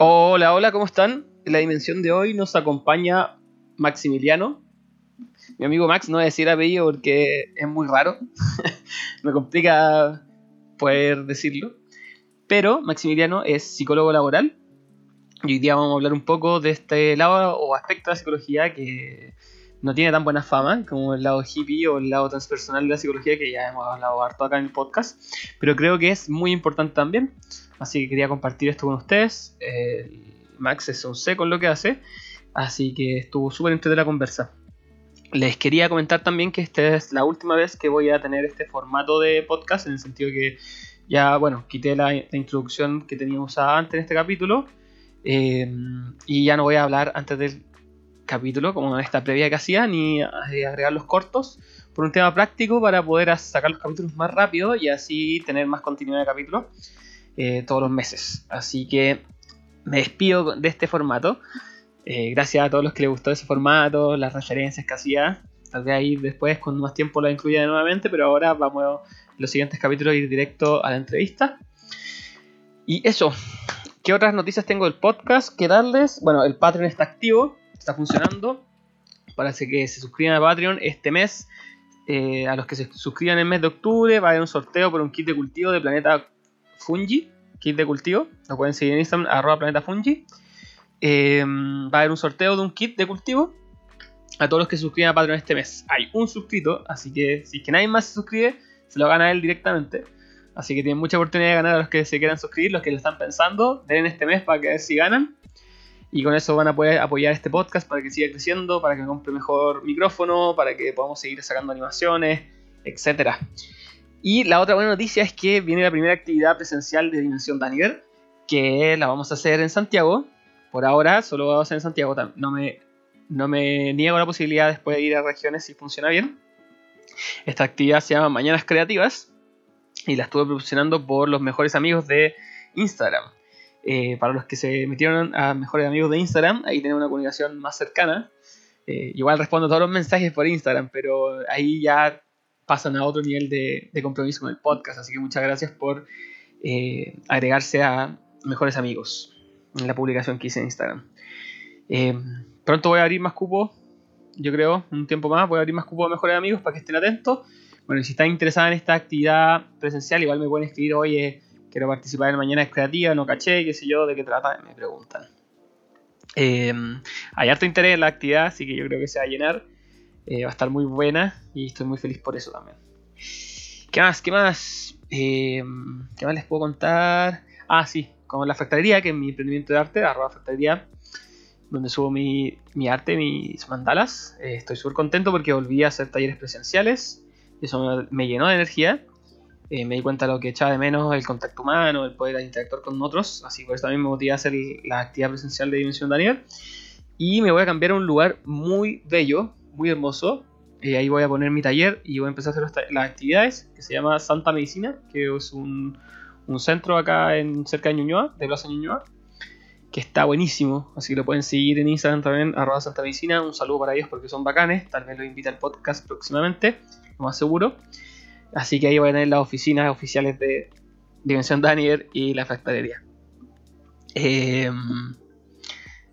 Hola, hola, ¿cómo están? En la dimensión de hoy nos acompaña Maximiliano. Mi amigo Max, no voy a decir apellido porque es muy raro. Me complica poder decirlo. Pero Maximiliano es psicólogo laboral. Y hoy día vamos a hablar un poco de este lado o aspecto de la psicología que no tiene tan buena fama como el lado hippie o el lado transpersonal de la psicología que ya hemos hablado harto acá en el podcast. Pero creo que es muy importante también Así que quería compartir esto con ustedes. Max es un C con lo que hace. Así que estuvo súper entretenida la conversa. Les quería comentar también que esta es la última vez que voy a tener este formato de podcast, en el sentido que ya, bueno, quité la, introducción que teníamos antes en este capítulo. Eh, y ya no voy a hablar antes del capítulo, como en esta previa que hacía, ni agregar los cortos, por un tema práctico para poder sacar los capítulos más rápido y así tener más continuidad de capítulos. Eh, todos los meses. Así que me despido de este formato. Eh, gracias a todos los que les gustó ese formato, las referencias que hacía. Tal vez ahí después con más tiempo la incluya nuevamente, pero ahora vamos en los siguientes capítulos a ir directo a la entrevista. Y eso, ¿qué otras noticias tengo del podcast que darles? Bueno, el Patreon está activo, está funcionando. Parece que se suscriban a Patreon este mes. Eh, a los que se suscriban en el mes de octubre va a haber un sorteo por un kit de cultivo de Planeta Fungi, kit de cultivo. Lo pueden seguir en Instagram, arroba planeta Fungi. Em, va a haber un sorteo de un kit de cultivo a todos los que se suscriban a Patreon este mes. Hay un suscrito, así que si es que nadie más se suscribe, se lo gana él directamente. Así que tienen mucha oportunidad de ganar a los que se quieran suscribir, los que lo están pensando. Den este mes para que a ver si ganan. Y con eso van a poder apoyar este podcast para que siga creciendo, para que compre mejor micrófono, para que podamos seguir sacando animaciones, etcétera. Y la otra buena noticia es que viene la primera actividad presencial de Dimensión Daniel, que la vamos a hacer en Santiago. Por ahora solo vamos a hacer en Santiago. No me, no me niego la posibilidad después de ir a regiones si funciona bien. Esta actividad se llama Mañanas Creativas y la estuve proporcionando por los mejores amigos de Instagram. Eh, para los que se metieron a mejores amigos de Instagram, ahí tienen una comunicación más cercana. Eh, igual respondo todos los mensajes por Instagram, pero ahí ya pasan a otro nivel de, compromiso con el podcast. Así que muchas gracias por eh, agregarse a mejores amigos en la publicación que hice en Instagram. Pronto voy a abrir más cupos, yo creo, un tiempo más, voy a abrir más cupos a mejores amigos para que estén atentos. Bueno, si están interesados en esta actividad presencial, igual me pueden escribir, oye, quiero participar en Mañana es Creativa, no caché, qué sé yo, de qué trata, me preguntan. Eh, hay harto interés en la actividad, así que yo creo que se va a llenar. Eh, va a estar muy buena y estoy muy feliz por eso también. ¿Qué más? ¿Qué más? Eh, ¿Qué más les puedo contar? Ah, sí, como la factoría, que es mi emprendimiento de arte, arroba factoría, donde subo mi, arte, mis mandalas. Eh, estoy súper contento porque volví a hacer talleres presenciales. Eso me, llenó de energía. Me di cuenta de lo que echaba de menos el contacto humano, el poder interactuar con otros. Así que por eso también me motivé a hacer la actividad presencial de Dimensión Daniel. Y me voy a cambiar a un lugar muy bello, muy hermoso. Eh, ahí voy a poner mi taller y voy a empezar a hacer las actividades, que se llama Santa Medicina, que es un, centro acá en cerca de Ñuñoa, de Plaza Ñuñoa, que está buenísimo, así que lo pueden seguir en Instagram también, arroba Santa Medicina, un saludo para ellos porque son bacanes, tal vez los invita al podcast próximamente, lo más seguro. Así que ahí voy a tener las oficinas oficiales de Dimensión Daniel y la factorería. Em,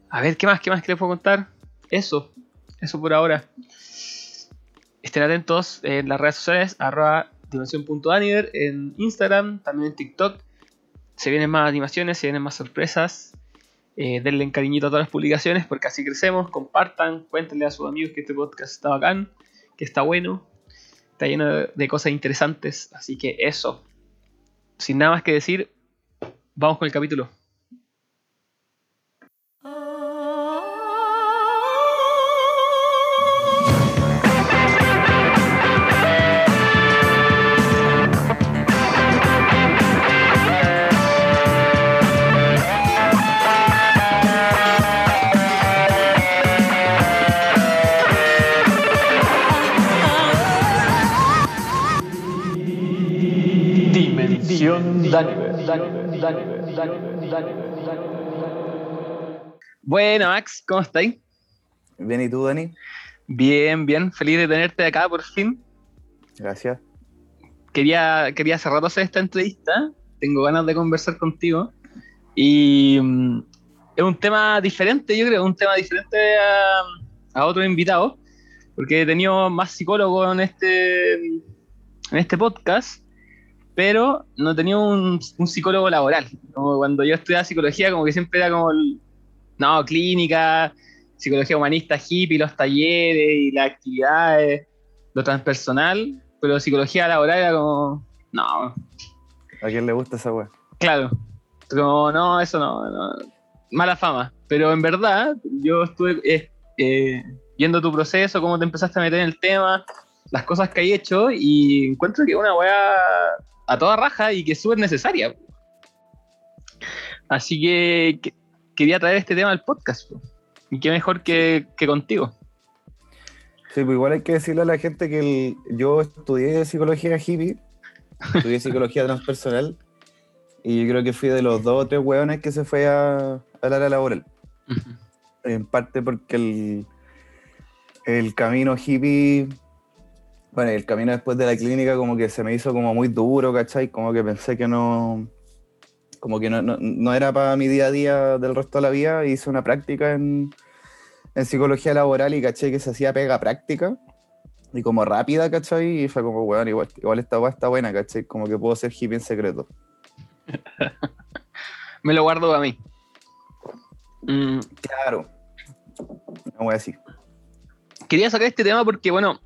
a ver, ¿qué más? ¿Qué más que les puedo contar? Eso, eso por ahora. Estén atentos en las redes sociales, arroba en Instagram, también en TikTok. Se vienen más animaciones, se vienen más sorpresas. Eh, denle cariñito a todas las publicaciones porque así crecemos. Compartan, cuéntenle a sus amigos que este podcast está bacán, que está bueno, está lleno de cosas interesantes. Así que eso. Sin nada más que decir, vamos con el capítulo. Bueno, Max, ¿cómo estáis? Bien, ¿y tú, Dani? Bien, bien, feliz de tenerte acá por fin. Gracias. Quería, quería hace rato hacer esta entrevista, tengo ganas de conversar contigo y mm, es un tema diferente, yo creo, un tema diferente a, a otros invitados, porque he tenido más psicólogos en este, en este podcast, pero no tenido un, un psicólogo laboral. Como cuando yo estudiaba psicología, como que siempre era como, el, no, clínica, psicología humanista, hippie, los talleres y las actividades, lo transpersonal, pero psicología laboral era como, no. ¿A quién le gusta esa weá? Claro, como, no, eso no, no, mala fama. Pero en verdad, yo estuve eh, eh, viendo tu proceso, cómo te empezaste a meter en el tema, las cosas que hay hecho, y encuentro que una weá a toda raja y que es súper necesaria. Así que, que, quería traer este tema al podcast. po. Y qué mejor que, que contigo. Sí, pues igual hay que decirle a la gente que el- yo estudié psicología hippie, estudié psicología transpersonal, y yo creo que fui de los dos o tres hueones que se fue a, al área laboral. En parte porque el, el camino hippie, bueno, el camino después de la clínica como que se me hizo como muy duro, ¿cachai? Como que pensé que no, como que no, no- no era para mi día a día del resto de la vida. Hice una práctica en, en psicología laboral y caché que se hacía pega práctica y como rápida, ¿cachai? Y fue como, weón, igual, igual esta weá está buena, ¿cachai? Como que puedo ser hippie en secreto. Me lo guardo para mí. Mm, Claro. Una weá así. quería sacar este tema porque, bueno,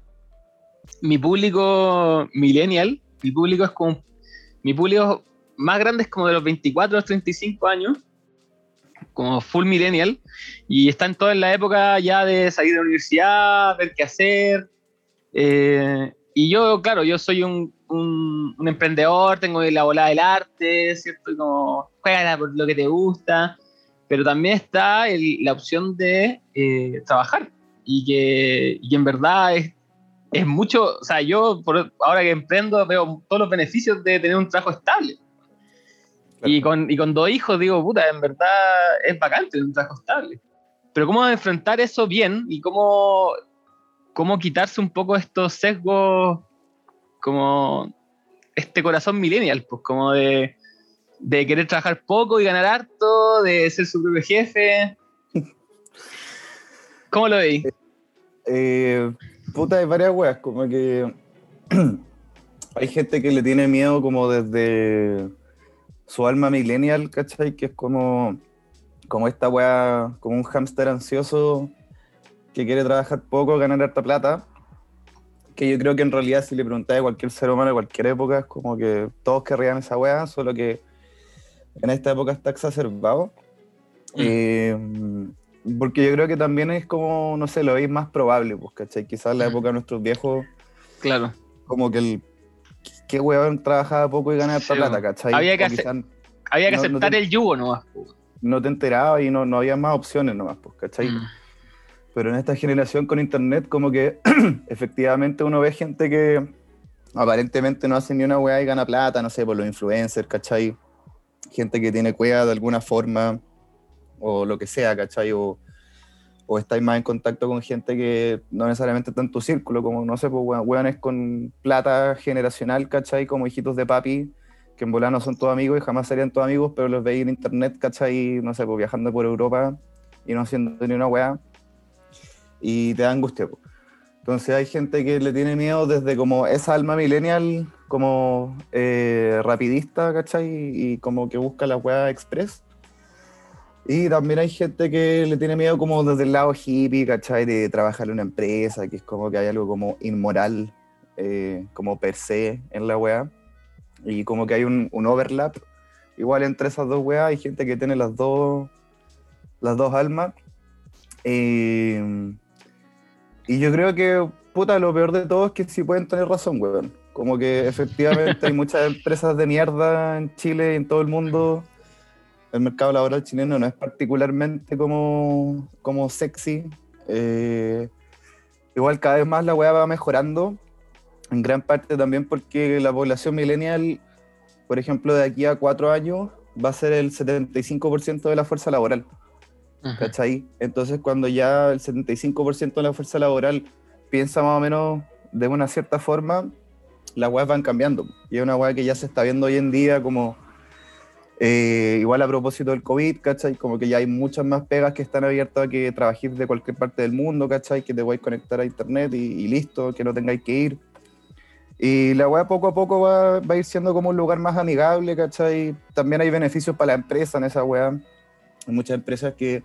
mi público millennial, mi público es como. Mi público más grande es como de los 24 a los 35 años, como full millennial, y están todos en la época ya de salir de la universidad, ver qué hacer. eh, y yo, claro, yo soy un, un- un emprendedor, tengo la bola del arte, ¿cierto? Como juega por lo que te gusta, pero también está el- la opción de eh, trabajar y que, y en verdad es, es mucho, o sea, yo por, ahora que emprendo veo todos los beneficios de tener un trabajo estable. Y con, y con dos hijos digo, puta, en verdad es bacán tener un trabajo estable. Pero cómo enfrentar eso bien y cómo, cómo quitarse un poco estos sesgos, como este corazón millennial, pues como de, de querer trabajar poco y ganar harto, de ser su propio jefe. ¿Cómo lo veis? Eh, puta, hay varias weas, como que hay gente que le tiene miedo como desde su alma millennial, ¿cachai? Que es como, como esta wea, como un hámster ansioso que quiere trabajar poco, ganar harta plata. Que yo creo que en realidad si le preguntáis a cualquier ser humano de cualquier época, es como que todos querrían esa wea, solo que en esta época está exacerbado. Mm. Eh, porque yo creo que también es como, no sé, lo veis más probable, pues, ¿cachai? Quizás en la época de nuestros viejos, Claro. como que el. ¿Qué weón trabajaba poco y ganaba Sí, plata, cachai? Había que Había que No, no aceptar te- el yugo nomás. po. no te enterabas y no, no había más opciones nomás, pues, ¿cachai? Mm. Pero en esta generación con internet, como que efectivamente uno ve gente que aparentemente no hace ni una weá y gana plata, no sé, por los influencers, ¿cachai? Gente que tiene cueva de alguna forma, o lo que sea, ¿cachai? O, o estáis más en contacto con gente que no necesariamente está en tu círculo, como, no sé, pues weones con plata generacional, ¿cachai? Como hijitos de papi, que en volar no son todos amigos y jamás serían todos amigos, pero los veis en internet, ¿cachai? No sé, pues viajando por Europa y no haciendo ni una weá y te da angustia. po. Entonces hay gente que le tiene miedo desde como esa alma millennial, como eh, rapidista, ¿cachai? Y como que busca la weá express. Y también hay gente que le tiene miedo como desde el lado hippie, ¿cachai? De trabajar en una empresa, que es como que hay algo como inmoral, eh, como per se en la weá. Y como que hay un, un overlap igual entre esas dos weas. Hay gente que tiene las dos, las dos almas. Eh, y yo creo que, puta, lo peor de todo es que sí pueden tener razón, weón. Como que efectivamente hay muchas empresas de mierda en Chile y en todo el mundo. El mercado laboral chileno no es particularmente como, como sexy. Eh, igual cada vez más la weá va mejorando. En gran parte también porque la población millennial, por ejemplo, de aquí a cuatro años, va a ser el 75% de la fuerza laboral. ¿cachai? Entonces cuando ya el 75% de la fuerza laboral piensa más o menos de una cierta forma, las weas van cambiando. Y es una wea que ya se está viendo hoy en día como Eh, igual a propósito del COVID, ¿cachai? Como que ya hay muchas más pegas que están abiertas a que trabajéis de cualquier parte del mundo, ¿cachai? Que te a conectar a internet y, listo, que no tengáis que ir. Y la web poco a poco va, va, a ir siendo como un lugar más amigable, ¿cachai? También hay beneficios para la empresa en esa web. Hay muchas empresas que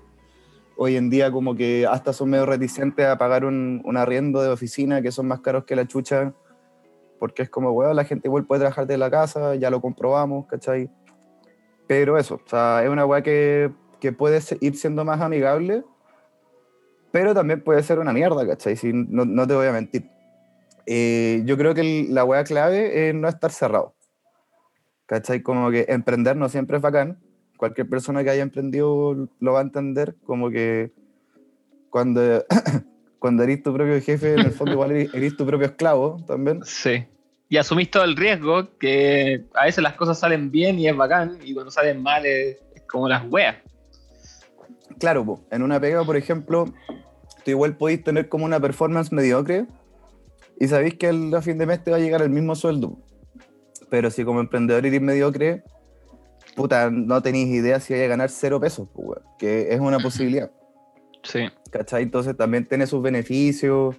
hoy en día como que hasta son medio reticentes a pagar un, un arriendo de oficina que son más caros que la chucha, porque es como, weón, la gente igual puede trabajar de la casa, ya lo comprobamos, ¿cachai? Pero eso, o sea, es una weá que, que puede ir siendo más amigable, pero también puede ser una mierda, ¿cachai? Si, no, no te voy a mentir. Eh, yo creo que la weá clave es no estar cerrado. ¿Cachai? Como que emprender no siempre es bacán. Cualquier persona que haya emprendido lo va a entender. Como que cuando, cuando eres tu propio jefe, en el fondo igual eres tu propio esclavo también. Sí y asumís todo el riesgo, que a veces las cosas salen bien y es bacán, y cuando salen mal es, como las weas. Claro, en una pega, por ejemplo, tú igual podéis tener como una performance mediocre y sabéis que a fin de mes te va a llegar el mismo sueldo. Pero si como emprendedor eres mediocre, puta, no tenéis idea si vais a ganar cero pesos, que es una posibilidad. Sí. ¿Cachai? Entonces también tiene sus beneficios.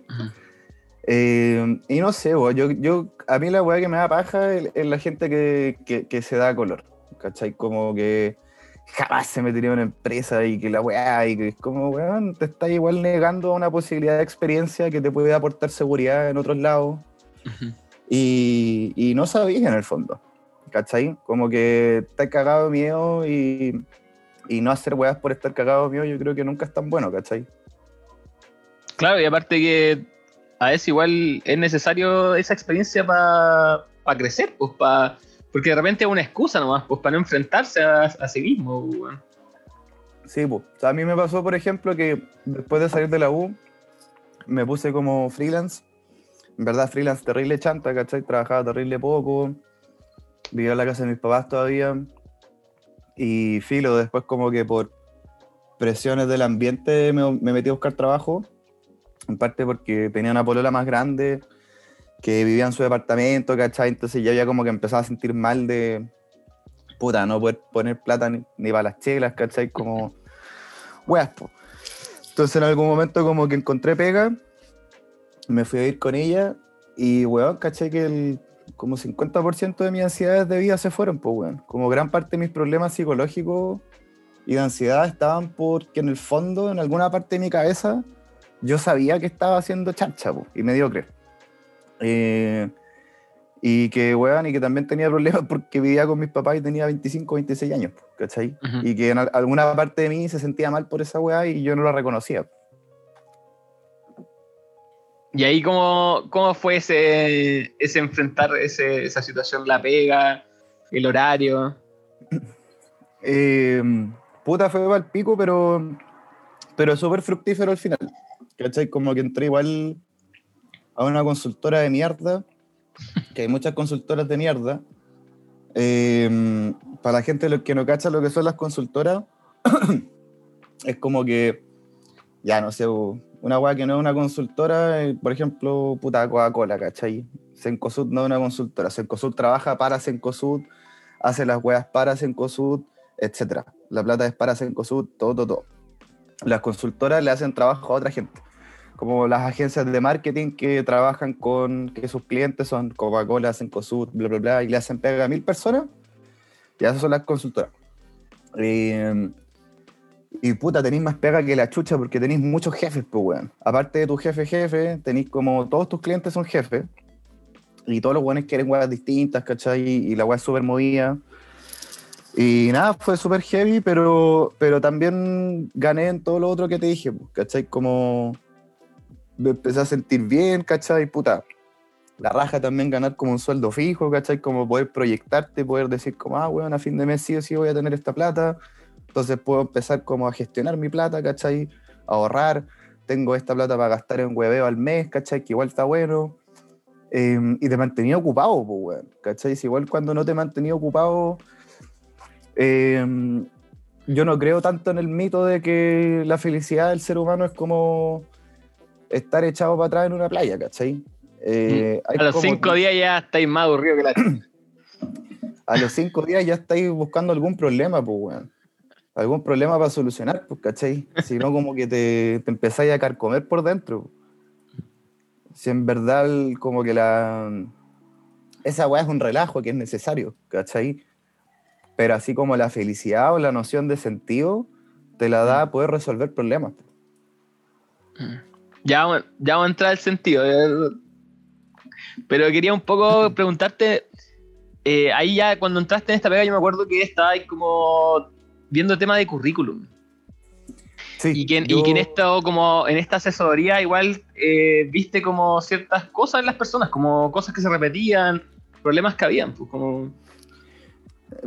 Eh, y no sé, yo, yo, a mí la weá que me da paja es, la gente que, que, se da color, ¿cachai? Como que jamás se metería en una empresa y que la weá, y que es como, weón, te está igual negando una posibilidad de experiencia que te puede aportar seguridad en otros lados. y, y, no sabías en el fondo, ¿cachai? Como que estás cagado de miedo y, y no hacer weas por estar cagado de miedo, yo creo que nunca es tan bueno, ¿cachai? Claro, y aparte que a veces igual es necesario esa experiencia para crecer, pues, para porque de repente es una excusa nomás, pues, para no enfrentarse a, sí mismo. Pues, sí, pues. a mí me pasó, por ejemplo, que después de salir de la U, me puse como freelance. En verdad, freelance terrible chanta, ¿cachai? Trabajaba terrible poco. Vivía en la casa de mis papás todavía. Y filo, después como que por presiones del ambiente me, me metí a buscar trabajo en parte porque tenía una polola más grande que vivía en su departamento, ¿cachai? Entonces ya había como que empezaba a sentir mal de, puta, no poder poner plata ni, para las chelas, ¿cachai? Como, weas, Entonces en algún momento como que encontré pega, me fui a ir con ella y, weón, ¿cachai? Que el, como 50% de mis ansiedades de vida se fueron, pues, weón. Como gran parte de mis problemas psicológicos y de ansiedad estaban porque en el fondo, en alguna parte de mi cabeza, yo sabía que estaba haciendo charcha y mediocre. Eh, y que, weón, y que también tenía problemas porque vivía con mis papás y tenía 25, 26 años, ¿cachai? Y que en alguna parte de mí se sentía mal por esa weá y yo no la reconocía. ¿Y ahí cómo, cómo fue ese, ese enfrentar esa situación, la pega, el horario? Eh, puta, fue el pico, pero, pero súper fructífero al final. ¿Cachai? Como que entré igual a una consultora de mierda, que hay muchas consultoras de mierda. Em, para la gente que no cacha lo que son las consultoras, es como que, ya no sé, una weá que no es una consultora, eh, por ejemplo, puta Coca-Cola, ¿cachai? Sencosud no es una consultora, Sencosud trabaja para Sencosud, hace las weas para Sencosud, etc. La plata es para Sencosud, todo, todo, todo. Las consultoras le hacen trabajo a otra gente como las agencias de marketing que trabajan con que sus clientes son Coca-Cola, Cencosud, bla, bla, bla, y le hacen pega a mil personas, y esas son las consultoras. y puta, tenéis más pega que la chucha porque tenéis muchos jefes, pues, weón. Aparte de tu jefe, jefe, tenéis como todos tus clientes son jefes, y todos los buenos quieren weas distintas, ¿cachai? Y la wea es súper movida. Y nada, fue súper heavy, pero, pero también gané en todo lo otro que te dije, pues, ¿cachai? Como me empecé a sentir bien, ¿cachai? Puta, la raja también ganar como un sueldo fijo, ¿cachai? Como poder proyectarte, poder decir como, ah, bueno, a fin de mes sí o sí voy a tener esta plata, entonces puedo empezar como a gestionar mi plata, ¿cachai? Ahorrar, tengo esta plata para gastar en hueveo al mes, ¿cachai? Que igual está bueno. Em, y te mantenía ocupado, pues, weón, ¿cachai? Si igual cuando no te mantenía ocupado, em, yo no creo tanto en el mito de que la felicidad del ser humano es como estar echado para atrás en una playa, ¿cachai? Eh, a los cinco días ya estáis más aburrido que la a los cinco días ya estáis buscando algún problema, pues, weón. Algún problema para solucionar, pues, ¿cachai? Si no, como que te, te empezáis a carcomer por dentro. Si en verdad, como que la. Esa weá es un relajo que es necesario, ¿cachai? Pero así como la felicidad o la noción de sentido te la da poder resolver problemas. Ya, vamos- ya vamos a entrar al sentido. Pero quería un poco preguntarte, eh, ahí ya cuando entraste en esta pega yo me acuerdo que estabas como viendo tema de currículum. Sí, Y que, yo- y que en esto, como en esta asesoría, igual eh, viste como ciertas cosas en las personas, como cosas que se repetían, problemas que habían, pues como.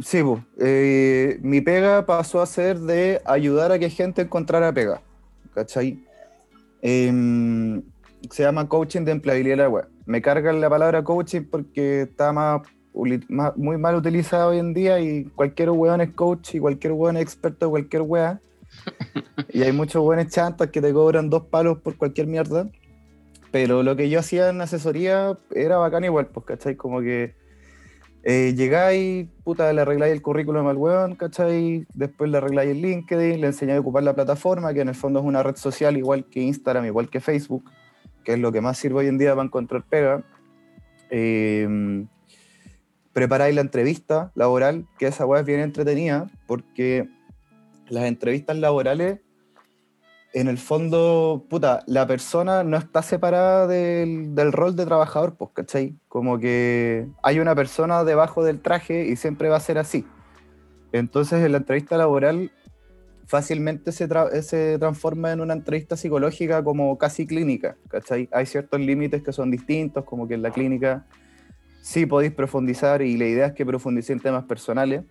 Sí. Eh, mi pega pasó a ser de ayudar a que gente encontrara pega. ¿Cachai? Em, se llama coaching de empleabilidad de la web. Me cargan la palabra coaching porque está más, muy mal utilizada hoy en día y cualquier weón es coach y cualquier weón es experto de cualquier wea. y hay muchos weones chantas que te cobran dos palos por cualquier mierda. Pero lo que yo hacía en asesoría era bacán igual, pues, ¿cachai? Como que eh, llegáis, puta, le arregláis el currículum al weón, ¿cachai? Después le arregláis el LinkedIn, le enseñáis a ocupar la plataforma, que en el fondo es una red social igual que Instagram, igual que Facebook, que es lo que más sirve hoy en día para encontrar pega. Eh, preparáis la entrevista laboral, que esa weá es bien entretenida, porque las entrevistas laborales, en el fondo, puta, la persona no está separada del, del rol de trabajador, pues, ¿cachai? Como que hay una persona debajo del traje y siempre va a ser así. Entonces, en la entrevista laboral fácilmente se, tra- se transforma en una entrevista psicológica como casi clínica, ¿cachai? Hay ciertos límites que son distintos, como que en la clínica sí podéis profundizar y la idea es que profundicéis en temas personales,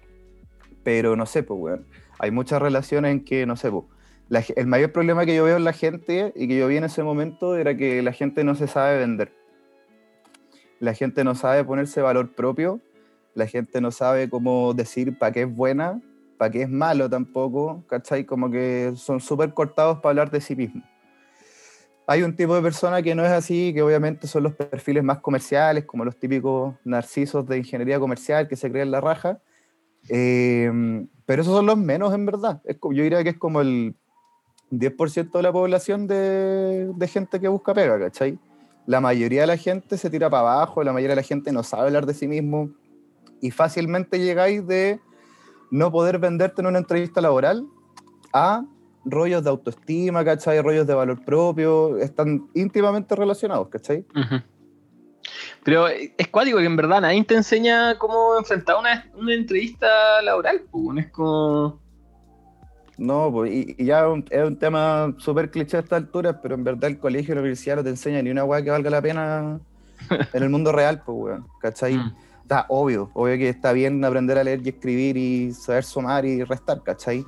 pero no sé, pues, weón. Hay muchas relaciones en que, no sé, pues, la el mayor problema que yo veo en la gente y que yo vi en ese momento era que la gente no se sabe vender. La gente no sabe ponerse valor propio, la gente no sabe cómo decir para qué es buena, para qué es malo tampoco, ¿cachai? Como que son súper cortados para hablar de sí mismo. Hay un tipo de persona que no es así, que obviamente son los perfiles más comerciales, como los típicos narcisos de ingeniería comercial que se creen la raja. Eh, pero esos son los menos en verdad. Yo diría que es como el 10% de la población de, gente que busca pega, ¿cachai? La mayoría de la gente se tira para abajo, la mayoría de la gente no sabe hablar de sí mismo y fácilmente llegáis de no poder venderte en una entrevista laboral a rollos de autoestima, ¿cachai? Rollos de valor propio, están íntimamente relacionados, ¿cachai? Ujú. Pero es cuático que en verdad nadie te enseña cómo enfrentar una, una entrevista laboral, pues, es como. No, pues, y, y ya es un, es un tema súper cliché a esta altura, pero en verdad el colegio y la universidad no te enseñan ni una weá que valga la pena en el mundo real, pues, weón, ¿cachai? Mm. Está obvio, obvio que está bien aprender a leer y escribir y saber sumar y restar, ¿cachai?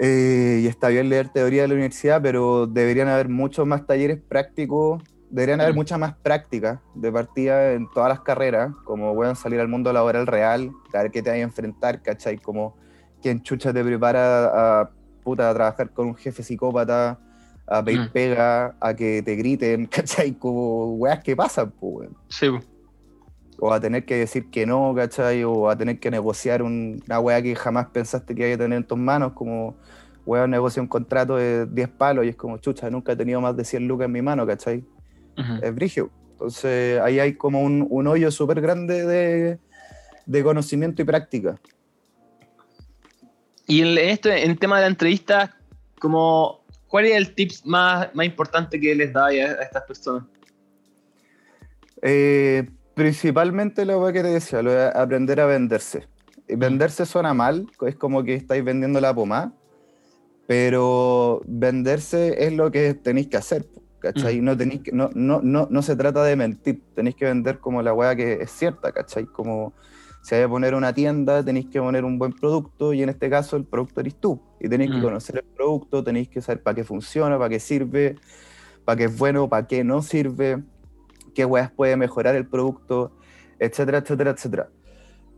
Eh, y está bien leer teoría de la universidad, pero deberían haber muchos más talleres prácticos, deberían haber Mm. muchas más prácticas de partida en todas las carreras, como puedan salir al mundo laboral real, a ver qué te hay a enfrentar, ¿cachai? Como quién chucha te prepara a, puta, a trabajar con un jefe psicópata, a pedir Mm. pega, a que te griten, ¿cachai? Como weas que pasan, pues, Sí, o a tener que decir que no, ¿cachai? O a tener que negociar un- una weá que jamás pensaste que iba a tener en tus manos, como weón negocia un contrato de 10 palos y es como, chucha, nunca he tenido más de 100 lucas en mi mano, ¿cachai? Es brigio. Entonces ahí hay como un, un hoyo súper grande de, de conocimiento y práctica. Y en, esto, en tema de la entrevista, como, ¿cuál es el tips más, más importante que les da a, estas personas? Eh, principalmente lo que te decía, lo de aprender a venderse. Y venderse suena mal, es como que estáis vendiendo la pomada, pero venderse es lo que tenéis que hacer, ¿cachai? No, tenéis que- no, no, no, no se trata de mentir, tenéis que vender como la weá que es cierta, ¿cachai? Como si hay que poner una tienda, tenéis que poner un buen producto y en este caso el producto eres tú. Y tenéis que Mm. conocer el producto, tenéis que saber para qué funciona, para qué sirve, para qué es bueno, para qué no sirve, qué weas puede mejorar el producto, etcétera, etcétera, etcétera.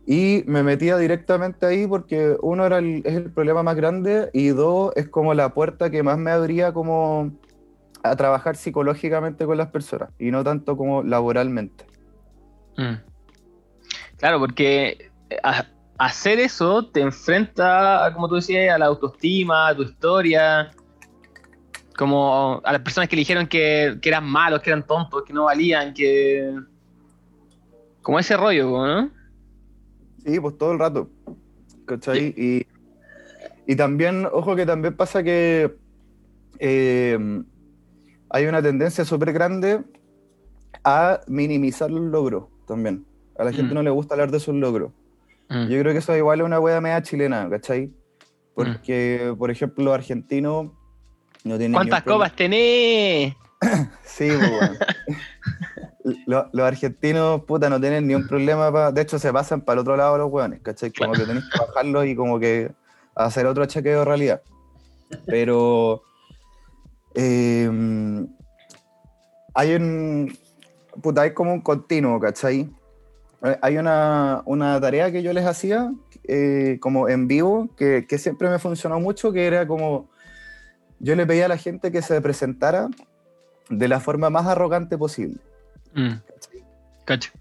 Y me metía directamente ahí porque uno era el, es el problema más grande y dos es como la puerta que más me abría como a trabajar psicológicamente con las personas y no tanto como laboralmente. Mm. Claro, porque a- hacer eso te enfrenta, como tú decías, a la autoestima, a tu historia, como a las personas que eligieron que, que eran malos, que eran tontos, que no valían, que... Como ese rollo, ¿no? Sí, pues todo el rato. ¿Cachai? Y, y también, ojo que también pasa que eh, hay una tendencia súper grande a minimizar los logros también. A la gente Mm. no le gusta hablar de sus logros. Mm. Yo creo que eso igual es una wea media chilena, ¿cachai? Porque, por ejemplo, los argentinos no tienen. ¿Cuántas copas tenés? Sí, pues, los argentinos, puta, no tienen ni un problema. pa- De hecho, se pasan para el otro lado los hueones, ¿cachai? Como que tenés que bajarlos y como que hacer otro chequeo de realidad. Pero eh, hay un. Puta, hay como un continuo, ¿cachai? Eh, Hay una, una tarea que yo les hacía, eh, como en vivo, que, que siempre me funcionó mucho, que era como. Yo le pedía a la gente que se presentara de la forma más arrogante posible. Mm. Cacho.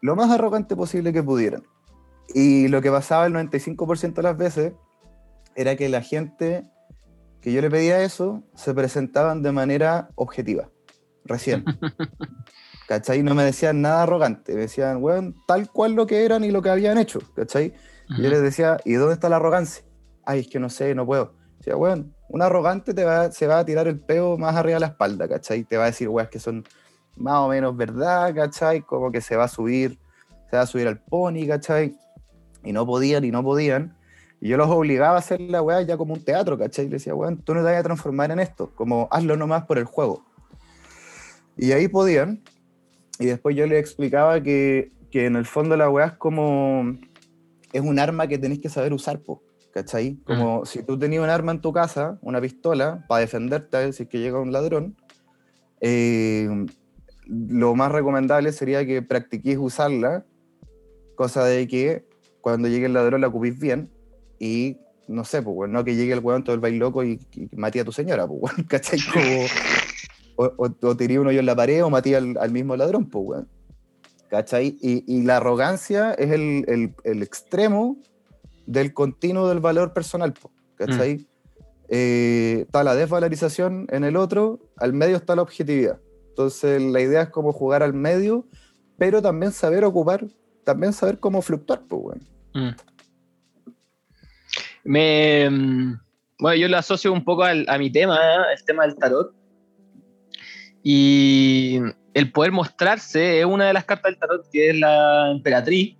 Lo más arrogante posible que pudieran. Y lo que pasaba el 95% de las veces era que la gente que yo le pedía eso se presentaban de manera objetiva, recién. ¿Cachai? No me decían nada arrogante, me decían, weón, tal cual lo que eran y lo que habían hecho, ¿cachai? Y yo les decía, ¿y dónde está la arrogancia? Ay, es que no sé, no puedo. Decía, weón, un arrogante te va, se va a tirar el peo más arriba de la espalda, ¿cachai? Te va a decir, weón, que son más o menos verdad, ¿cachai? Como que se va a subir, se va a subir al pony, ¿cachai? Y no podían, y no podían. Y yo los obligaba a hacer la weá ya como un teatro, ¿cachai? Y le decía, weón, tú no te vas a transformar en esto, como hazlo nomás por el juego. Y ahí podían. Y después yo les explicaba que, que en el fondo la weá es como. Es un arma que tenés que saber usar, po, ¿cachai? Como si tú tenías un arma en tu casa, una pistola, para defenderte si es que llega un ladrón, eh, lo más recomendable sería que practiquéis usarla, cosa de que cuando llegue el ladrón la ocupéis bien y no sé, pues, no que llegue el weón todo el baile loco y, y mate a tu señora, pues, ¿cachai? Como, o, o, o tiré uno yo en la pared o maté al, al mismo ladrón, pues, weón. ¿Cachai? Y, y la arrogancia es el, el, el extremo del continuo del valor personal, pues, ¿cachai? Eh, está la desvalorización en el otro, al medio está la objetividad. Entonces la idea es como jugar al medio, pero también saber ocupar, también saber cómo fluctuar, pues, weón. Mm. Me, mm, bueno, yo lo asocio un poco al- a mi tema, ¿eh? el tema del tarot. Y el poder mostrarse es una de las cartas del tarot que es la emperatriz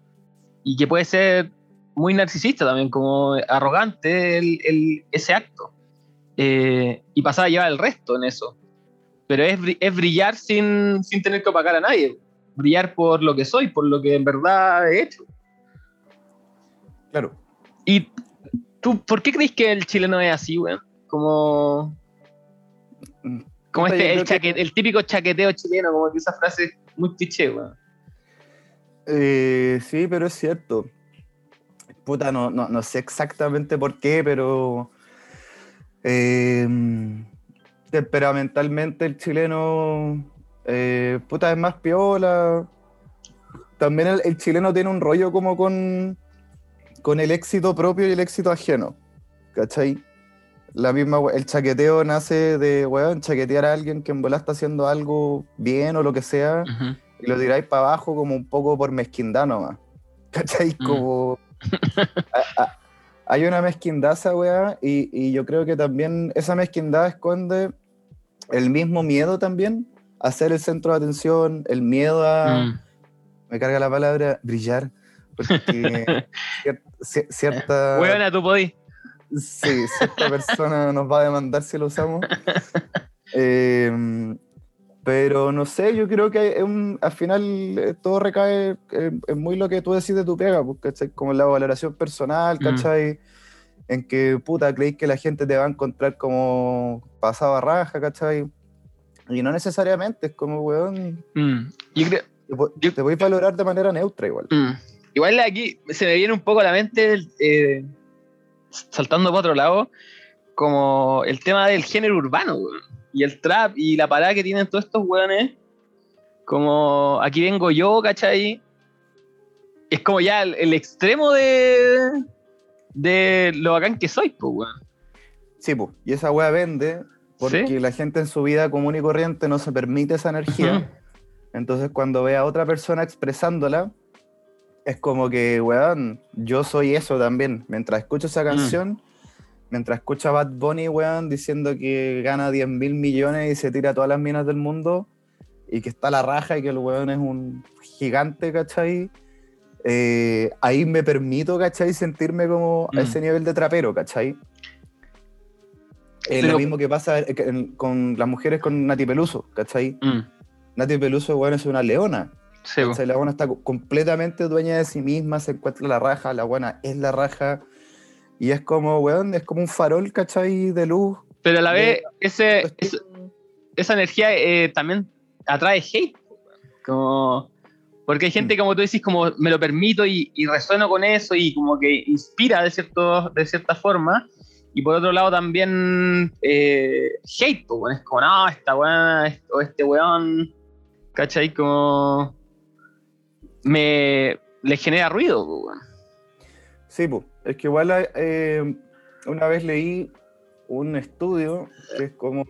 y que puede ser muy narcisista también, como arrogante el- el- ese acto. Eh, y pasar a llevar el resto en eso. Pero es, es brillar sin, sin tener que opacar a nadie. Brillar por lo que soy, por lo que en verdad he hecho. Claro. ¿Y tú por qué crees que el chileno es así, weón? Como, como este, el, que- típico chaqueteo chileno, como que esa frase es muy cliché, weón. Eh, sí, pero es cierto. Puta, no, no, no sé exactamente por qué, pero eh, temperamentalmente el chileno, eh, puta, es más piola. También el, el chileno tiene un rollo como con, con el éxito propio y el éxito ajeno. ¿Cachai? La misma, el chaqueteo nace de, weón, chaquetear a alguien que en bola está haciendo algo bien o lo que sea y lo tiráis para abajo como un poco por mezquindad nomás. ¿Cachai? Mm. Como. a- a- hay una mezquindad esa weá, y, y yo creo que también esa mezquindad esconde el mismo miedo también a ser el centro de atención, el miedo a. Mm. Me carga la palabra brillar, porque cier- ci- cierta. Weona, tú podís. Sí, cierta persona nos va a demandar si lo usamos. Eh, pero no sé, yo creo que un- al final eh, todo recae en, en muy lo que tú decís de tu pega, pues, ¿cachai? Como la valoración personal, Mm. ¿cachai? En que, puta, creéis que la gente te va a encontrar como pasado a raja, ¿cachai? Y no necesariamente, es como, weón, Mm. Yo creo, te, te voy a valorar de manera neutra igual. Mm. Igual aquí se me viene un poco a la mente, el, eh, saltando para otro lado, como el tema del género urbano, weón. Y el trap y la parada que tienen todos estos weones. Como aquí vengo yo, ¿cachai? es como ya el, el extremo de, de lo bacán que soy, pues, weón. Sí, pues. Y esa weá vende porque ¿Sí? la gente en su vida común y corriente no se permite esa energía. Ujú. Entonces, cuando ve a otra persona expresándola, es como que, weón, yo soy eso también. Mientras escucho esa canción, mientras escucho a Bad Bunny, weón, diciendo que gana 10 mil millones y se tira a todas las minas del mundo, y que está la raja y que el weón es un gigante, ¿cachai? Eh, ahí me permito, ¿cachai? Sentirme como Mm. a ese nivel de trapero, ¿cachai? Es Pero- lo mismo que pasa eh, con las mujeres con Nati Peluso, ¿cachai? Mm, Nati Peluso, weón, es una leona. Sí, po. ¿cachai? La buena está co- completamente dueña de sí misma, se encuentra la raja, la buena es la raja. Y es como, weón, es como un farol, ¿cachai? De luz. Pero a la vez, ese, esa energía eh, también atrae hate. Como, porque hay gente, como tú decís, como me lo permito y, y resueno con eso y como que inspira de, cierto, de cierta forma. Y por otro lado también eh, hate, weón. es como, no, esta weón, o este weón, ¿cachai? Como me le genera ruido. Sí, pues. Es que igual eh, una vez leí un estudio que es como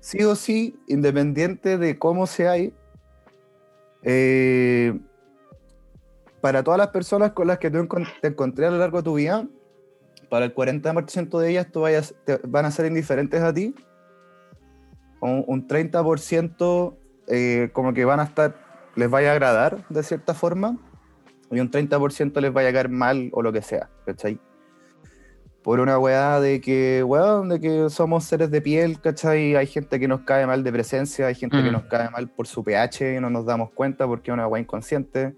sí o sí, independiente de cómo se hay, eh, para todas las personas con las que tú te encontré a lo largo de tu vida, para el 40% de ellas tú vayas, te van a ser indiferentes a ti, un, un 30% eh, como que van a estar, les vaya a agradar de cierta forma, y un 30% les vaya a caer mal o lo que sea, ¿cachai? Por una weá de que, weón, de que somos seres de piel, ¿cachai? Hay gente que nos cae mal de presencia, hay gente que Mm. nos cae mal por su pH y no nos damos cuenta porque es una weá inconsciente,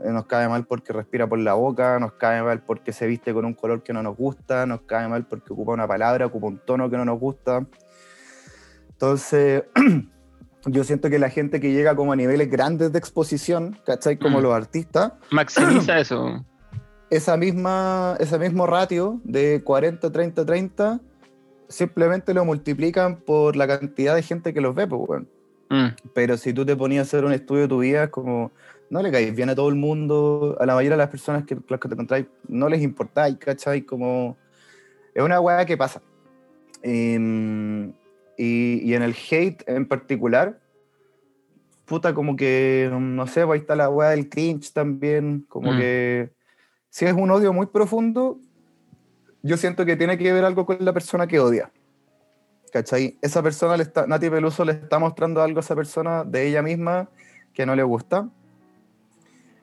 eh, nos cae mal porque respira por la boca, nos cae mal porque se viste con un color que no nos gusta, nos cae mal porque ocupa una palabra, ocupa un tono que no nos gusta. Entonces, yo siento que la gente que llega como a niveles grandes de exposición, ¿cachai? Como Mm. los artistas, Maximiza eso. esa misma, ese mismo ratio de 40, 30, 30, simplemente lo multiplican por la cantidad de gente que los ve, pues, weón. Mm, Pero si tú te ponías a hacer un estudio de tu vida, es como, no le caes bien a todo el mundo, a la mayoría de las personas que, las que te encontráis, no les importáis, ¿cachai? Como, es una weá que pasa. Em, y, y en el hate en particular, puta, como que, no sé, pues ahí está la weá del cringe también, como Mm. que, si es un odio muy profundo, yo siento que tiene que ver algo con la persona que odia. ¿Cachai? Esa persona, le está, Nati Peluso le está mostrando algo a esa persona de ella misma que no le gusta.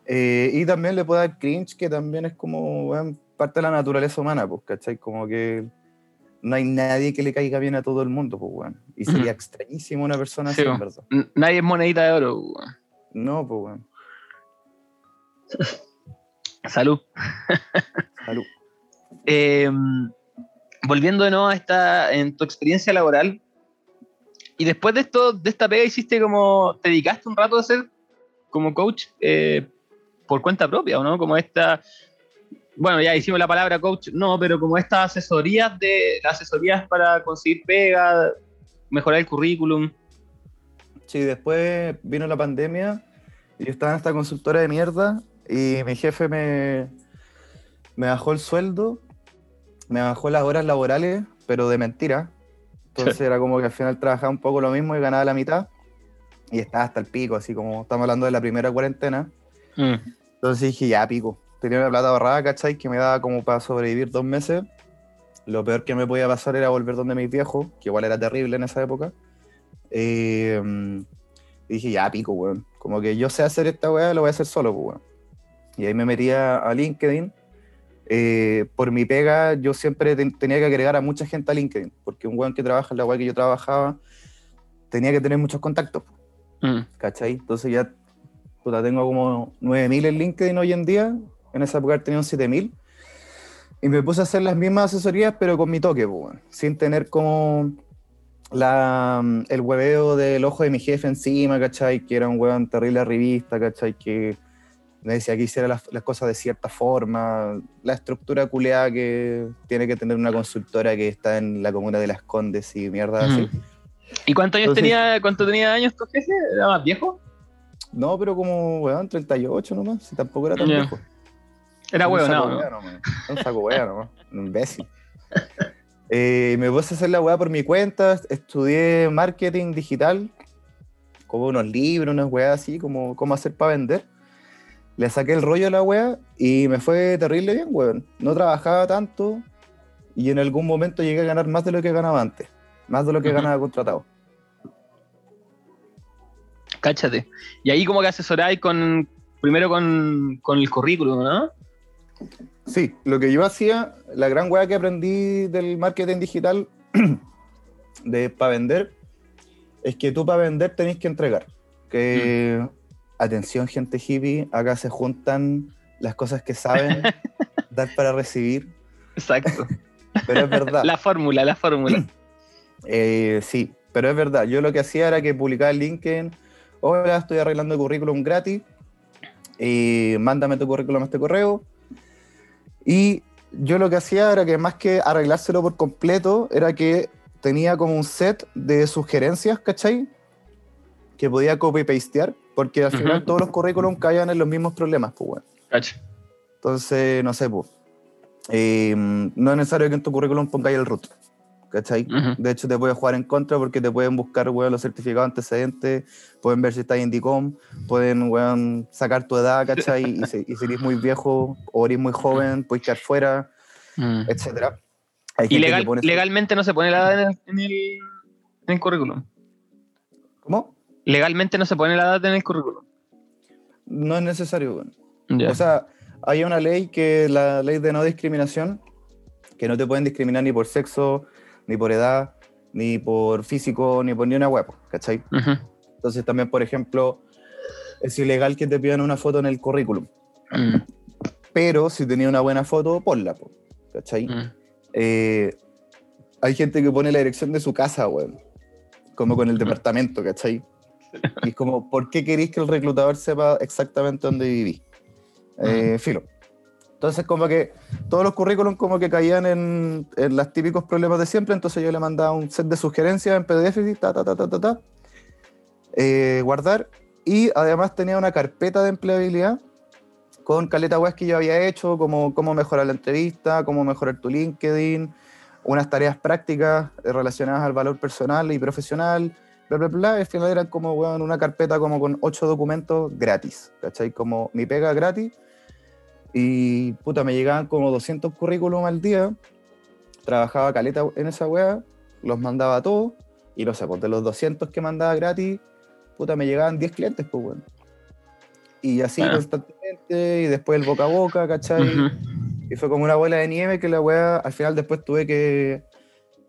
Eh, y también le puede dar cringe, que también es como weón, parte de la naturaleza humana, pues, ¿cachai? Como que no hay nadie que le caiga bien a todo el mundo, pues, weón. Y sería extrañísimo una persona Sí, así, en verdad. Nadie es monedita de oro. weón. No, pues, weón. Salud. Salud. Eh, volviendo de nuevo a esta, en tu experiencia laboral, y después de esto, de esta pega, hiciste como, te dedicaste un rato a ser como coach eh, por cuenta propia, ¿o no? Como esta, bueno, ya hicimos la palabra coach, no, pero como estas asesorías de, asesorías para conseguir pega, mejorar el currículum. Sí, después vino la pandemia y yo estaba en esta consultora de mierda y mi jefe me, me bajó el sueldo, me bajó las horas laborales, pero de mentira. Entonces era como que al final trabajaba un poco lo mismo y ganaba la mitad. Y estaba hasta el pico, así como estamos hablando de la primera cuarentena. Mm, Entonces dije, ya, pico. Tenía una plata ahorrada, ¿cachai? Que me daba como para sobrevivir dos meses. Lo peor que me podía pasar era volver donde mis viejos, que igual era terrible en esa época. Eh, y dije, ya, pico, weón. Como que yo sé hacer esta weá, lo voy a hacer solo, pues, weón. Y ahí me metí a, a LinkedIn. Eh, por mi pega, yo siempre ten- tenía que agregar a mucha gente a LinkedIn, porque un weón que trabaja en la weá que yo trabajaba tenía que tener muchos contactos. mm, ¿cachai? Entonces ya puta, tengo como 9.000 en LinkedIn hoy en día. En esa época tenía un 7.000. Y me puse a hacer las mismas asesorías, pero con mi toque, sin tener como la, el hueveo del ojo de mi jefe encima, ¿cachai? Que era un hueón terrible revista, ¿cachai? Que me decía que hiciera las, las cosas de cierta forma. La estructura culeada que tiene que tener una consultora que está en la comuna de Las Condes y mierda así. mm. ¿Y cuántos años Entonces- tenía, cuánto tenía años tu jefe? ¿Era más viejo? no, pero como, weón, 38 nomás, si tampoco era tan viejo. Era huevo, no. wea Un saco wea nomás, un imbécil. Eh, me puse a hacer la weá por mi cuenta, estudié marketing digital, como unos libros, unas weas así, como cómo hacer para vender. Le saqué el rollo a la wea y me fue terrible bien, weón. No trabajaba tanto y en algún momento llegué a ganar más de lo que ganaba antes, más de lo que ganaba contratado. Cáchate. Y ahí como que asesoráis con, primero con, con el currículum, ¿no? Sí, lo que yo hacía, la gran weá que aprendí del marketing digital de para vender, es que tú para vender tenés que entregar. Que, atención gente hippie, acá se juntan las cosas que saben, dar para recibir, Exacto. pero es verdad. la fórmula, la fórmula. Eh, sí, pero es verdad. Yo lo que hacía era que publicaba en LinkedIn, hola, estoy arreglando currículum gratis, y mándame tu currículum a este correo. Y yo lo que hacía era que más que arreglárselo por completo, era que tenía como un set de sugerencias, ¿cachai? Que podía copy-pastear, porque al Ujú. final todos los currículums caían en los mismos problemas, pues, bueno. Cacha. Entonces, no sé, pues. eh, no es necesario que en tu currículum pongáis el root, ¿cachai? De hecho, te puede jugar en contra porque te pueden buscar, weón, los certificados antecedentes, pueden ver si estás en DICOM, pueden, weón, sacar tu edad, ¿cachai? Y si, y si eres muy viejo o eres muy joven, puedes quedar fuera, Mm. etcétera. Hay Y legal- legalmente no se pone la edad en el, en el, en el currículum. ¿Cómo? Legalmente no se pone la edad en el currículum. No es necesario, weón. O sea, hay una ley que la ley de no discriminación, que no te pueden discriminar ni por sexo, ni por edad, ni por físico, ni por ni una hueá, ¿cachai? Entonces también, por ejemplo, es ilegal que te pidan una foto en el currículum. Mm, Pero si tenía una buena foto, ponla, po, ¿cachai? mm. Eh, hay gente que pone la dirección de su casa, weón. Como con el departamento, ¿cachai? Y es como, ¿por qué queréis que el reclutador sepa exactamente dónde viví? Eh, filo. Entonces, como que todos los currículums como que caían en, en los típicos problemas de siempre, entonces yo le mandaba un set de sugerencias en PDF, y ta, ta, ta, ta, ta, ta, eh, guardar, y además tenía una carpeta de empleabilidad con caleta web que yo había hecho, como cómo mejorar la entrevista, cómo mejorar tu LinkedIn, unas tareas prácticas eh, relacionadas al valor personal y profesional, bla, bla, bla. Al final eran como weón, una carpeta como con ocho documentos gratis, ¿cachai? Como mi pega gratis. Y puta, me llegaban como 200 currículum al día. Trabajaba caleta en esa wea, los mandaba a todos. Y no sé, pues de los 200 que mandaba gratis, puta, me llegaban 10 clientes, pues, weón. Y así constantemente, y después el boca a boca, ¿cachai? Ujú. Y fue como una bola de nieve que la weá, al final después tuve que,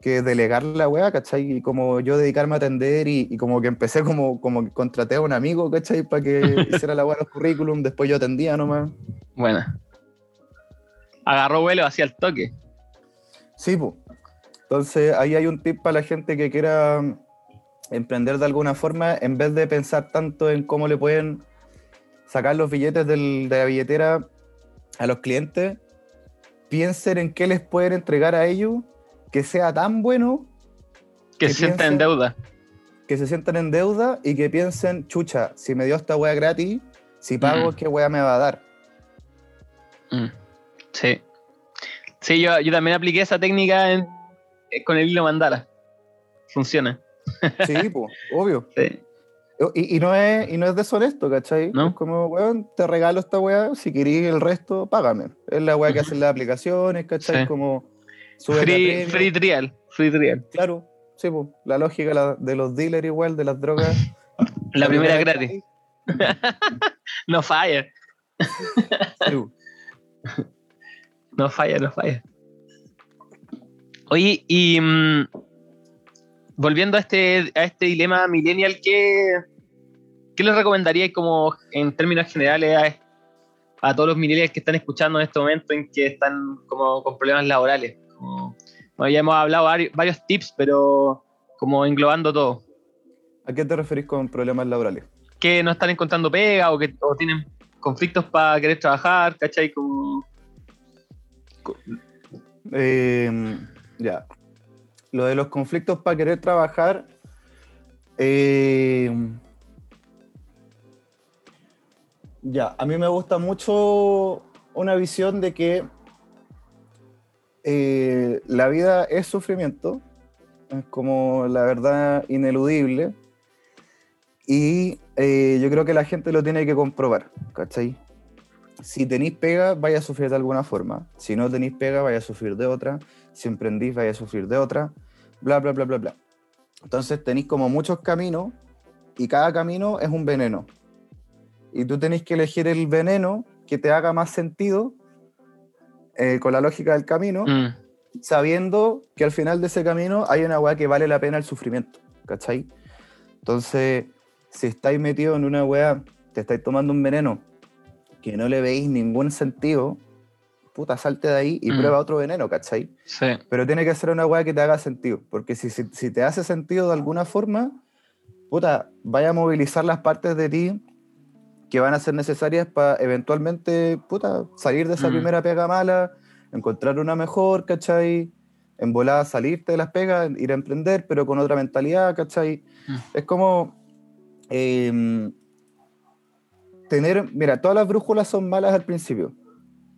que delegar la weá, ¿cachai? Y como yo dedicarme a atender y, y como que empecé como, como que contraté a un amigo, ¿cachai? Para que hiciera la weá los currículum, después yo atendía nomás. Buena. Agarró vuelo hacia el toque. Sí, pues. Entonces ahí hay un tip para la gente que quiera emprender de alguna forma, en vez de pensar tanto en cómo le pueden sacar los billetes del- de la billetera a los clientes, piensen en qué les pueden entregar a ellos que sea tan bueno Que ¿Qué se sienta en deuda. que se sientan en deuda y que piensen, chucha, si me dio esta wea gratis, si pago, Mm. ¿qué wea me va a dar? Mm. Sí. Sí, yo, yo también apliqué esa técnica en- eh, con el hilo mandala. Funciona. Sí, pues, obvio. Sí. Y, y no es, y no es deshonesto, ¿cachai? No. Es como, weón, te regalo esta weá, si querís el resto, págame. Es la weá que hacen las aplicaciones, ¿cachai? Sí. Como Free, free trial. Free trial. Claro, sí, pues, la lógica la- de los dealers igual, de las drogas. La primera gratis. No falla. No falla, no falla. Oye, y mm, volviendo a este, a este dilema millennial, ¿qué, qué les recomendaríais como en términos generales a, a todos los millennials que están escuchando en este momento en que están como con problemas laborales? Como- bueno, ya hemos hablado vari- varios tips, pero como englobando todo. ¿A qué te referís con problemas laborales? Que no están encontrando pega o que o tienen conflictos para querer trabajar, ¿cachai? Como, Eh, ya. Lo de los conflictos para querer trabajar. eh, Ya, a mí me gusta mucho una visión de que eh, la vida es sufrimiento, es como la verdad ineludible, y eh, yo creo que la gente lo tiene que comprobar, ¿cachai? Si tenéis pega, vaya a sufrir de alguna forma. Si no tenéis pega, vaya a sufrir de otra. Si emprendís, vaya a sufrir de otra. Bla, bla, bla, bla, bla. Entonces tenéis como muchos caminos y cada camino es un veneno. Y tú tenéis que elegir el veneno que te haga más sentido eh, con la lógica del camino, Mm, sabiendo que al final de ese camino hay una weá que vale la pena el sufrimiento, ¿cachai? Entonces, si estáis metidos en una weá, te estáis tomando un veneno que no le veis ningún sentido, puta, salte de ahí y Mm. prueba otro veneno, ¿cachai? sí. Pero tiene que ser una weá que te haga sentido, porque si, si, si te hace sentido de alguna forma, puta, vaya a movilizar las partes de ti que van a ser necesarias para eventualmente, puta, salir de esa Mm. primera pega mala, encontrar una mejor, ¿cachai? En volada salirte de las pegas, ir a emprender, pero con otra mentalidad, ¿cachai? Mm. Es como em, tener, mira, todas las brújulas son malas al principio.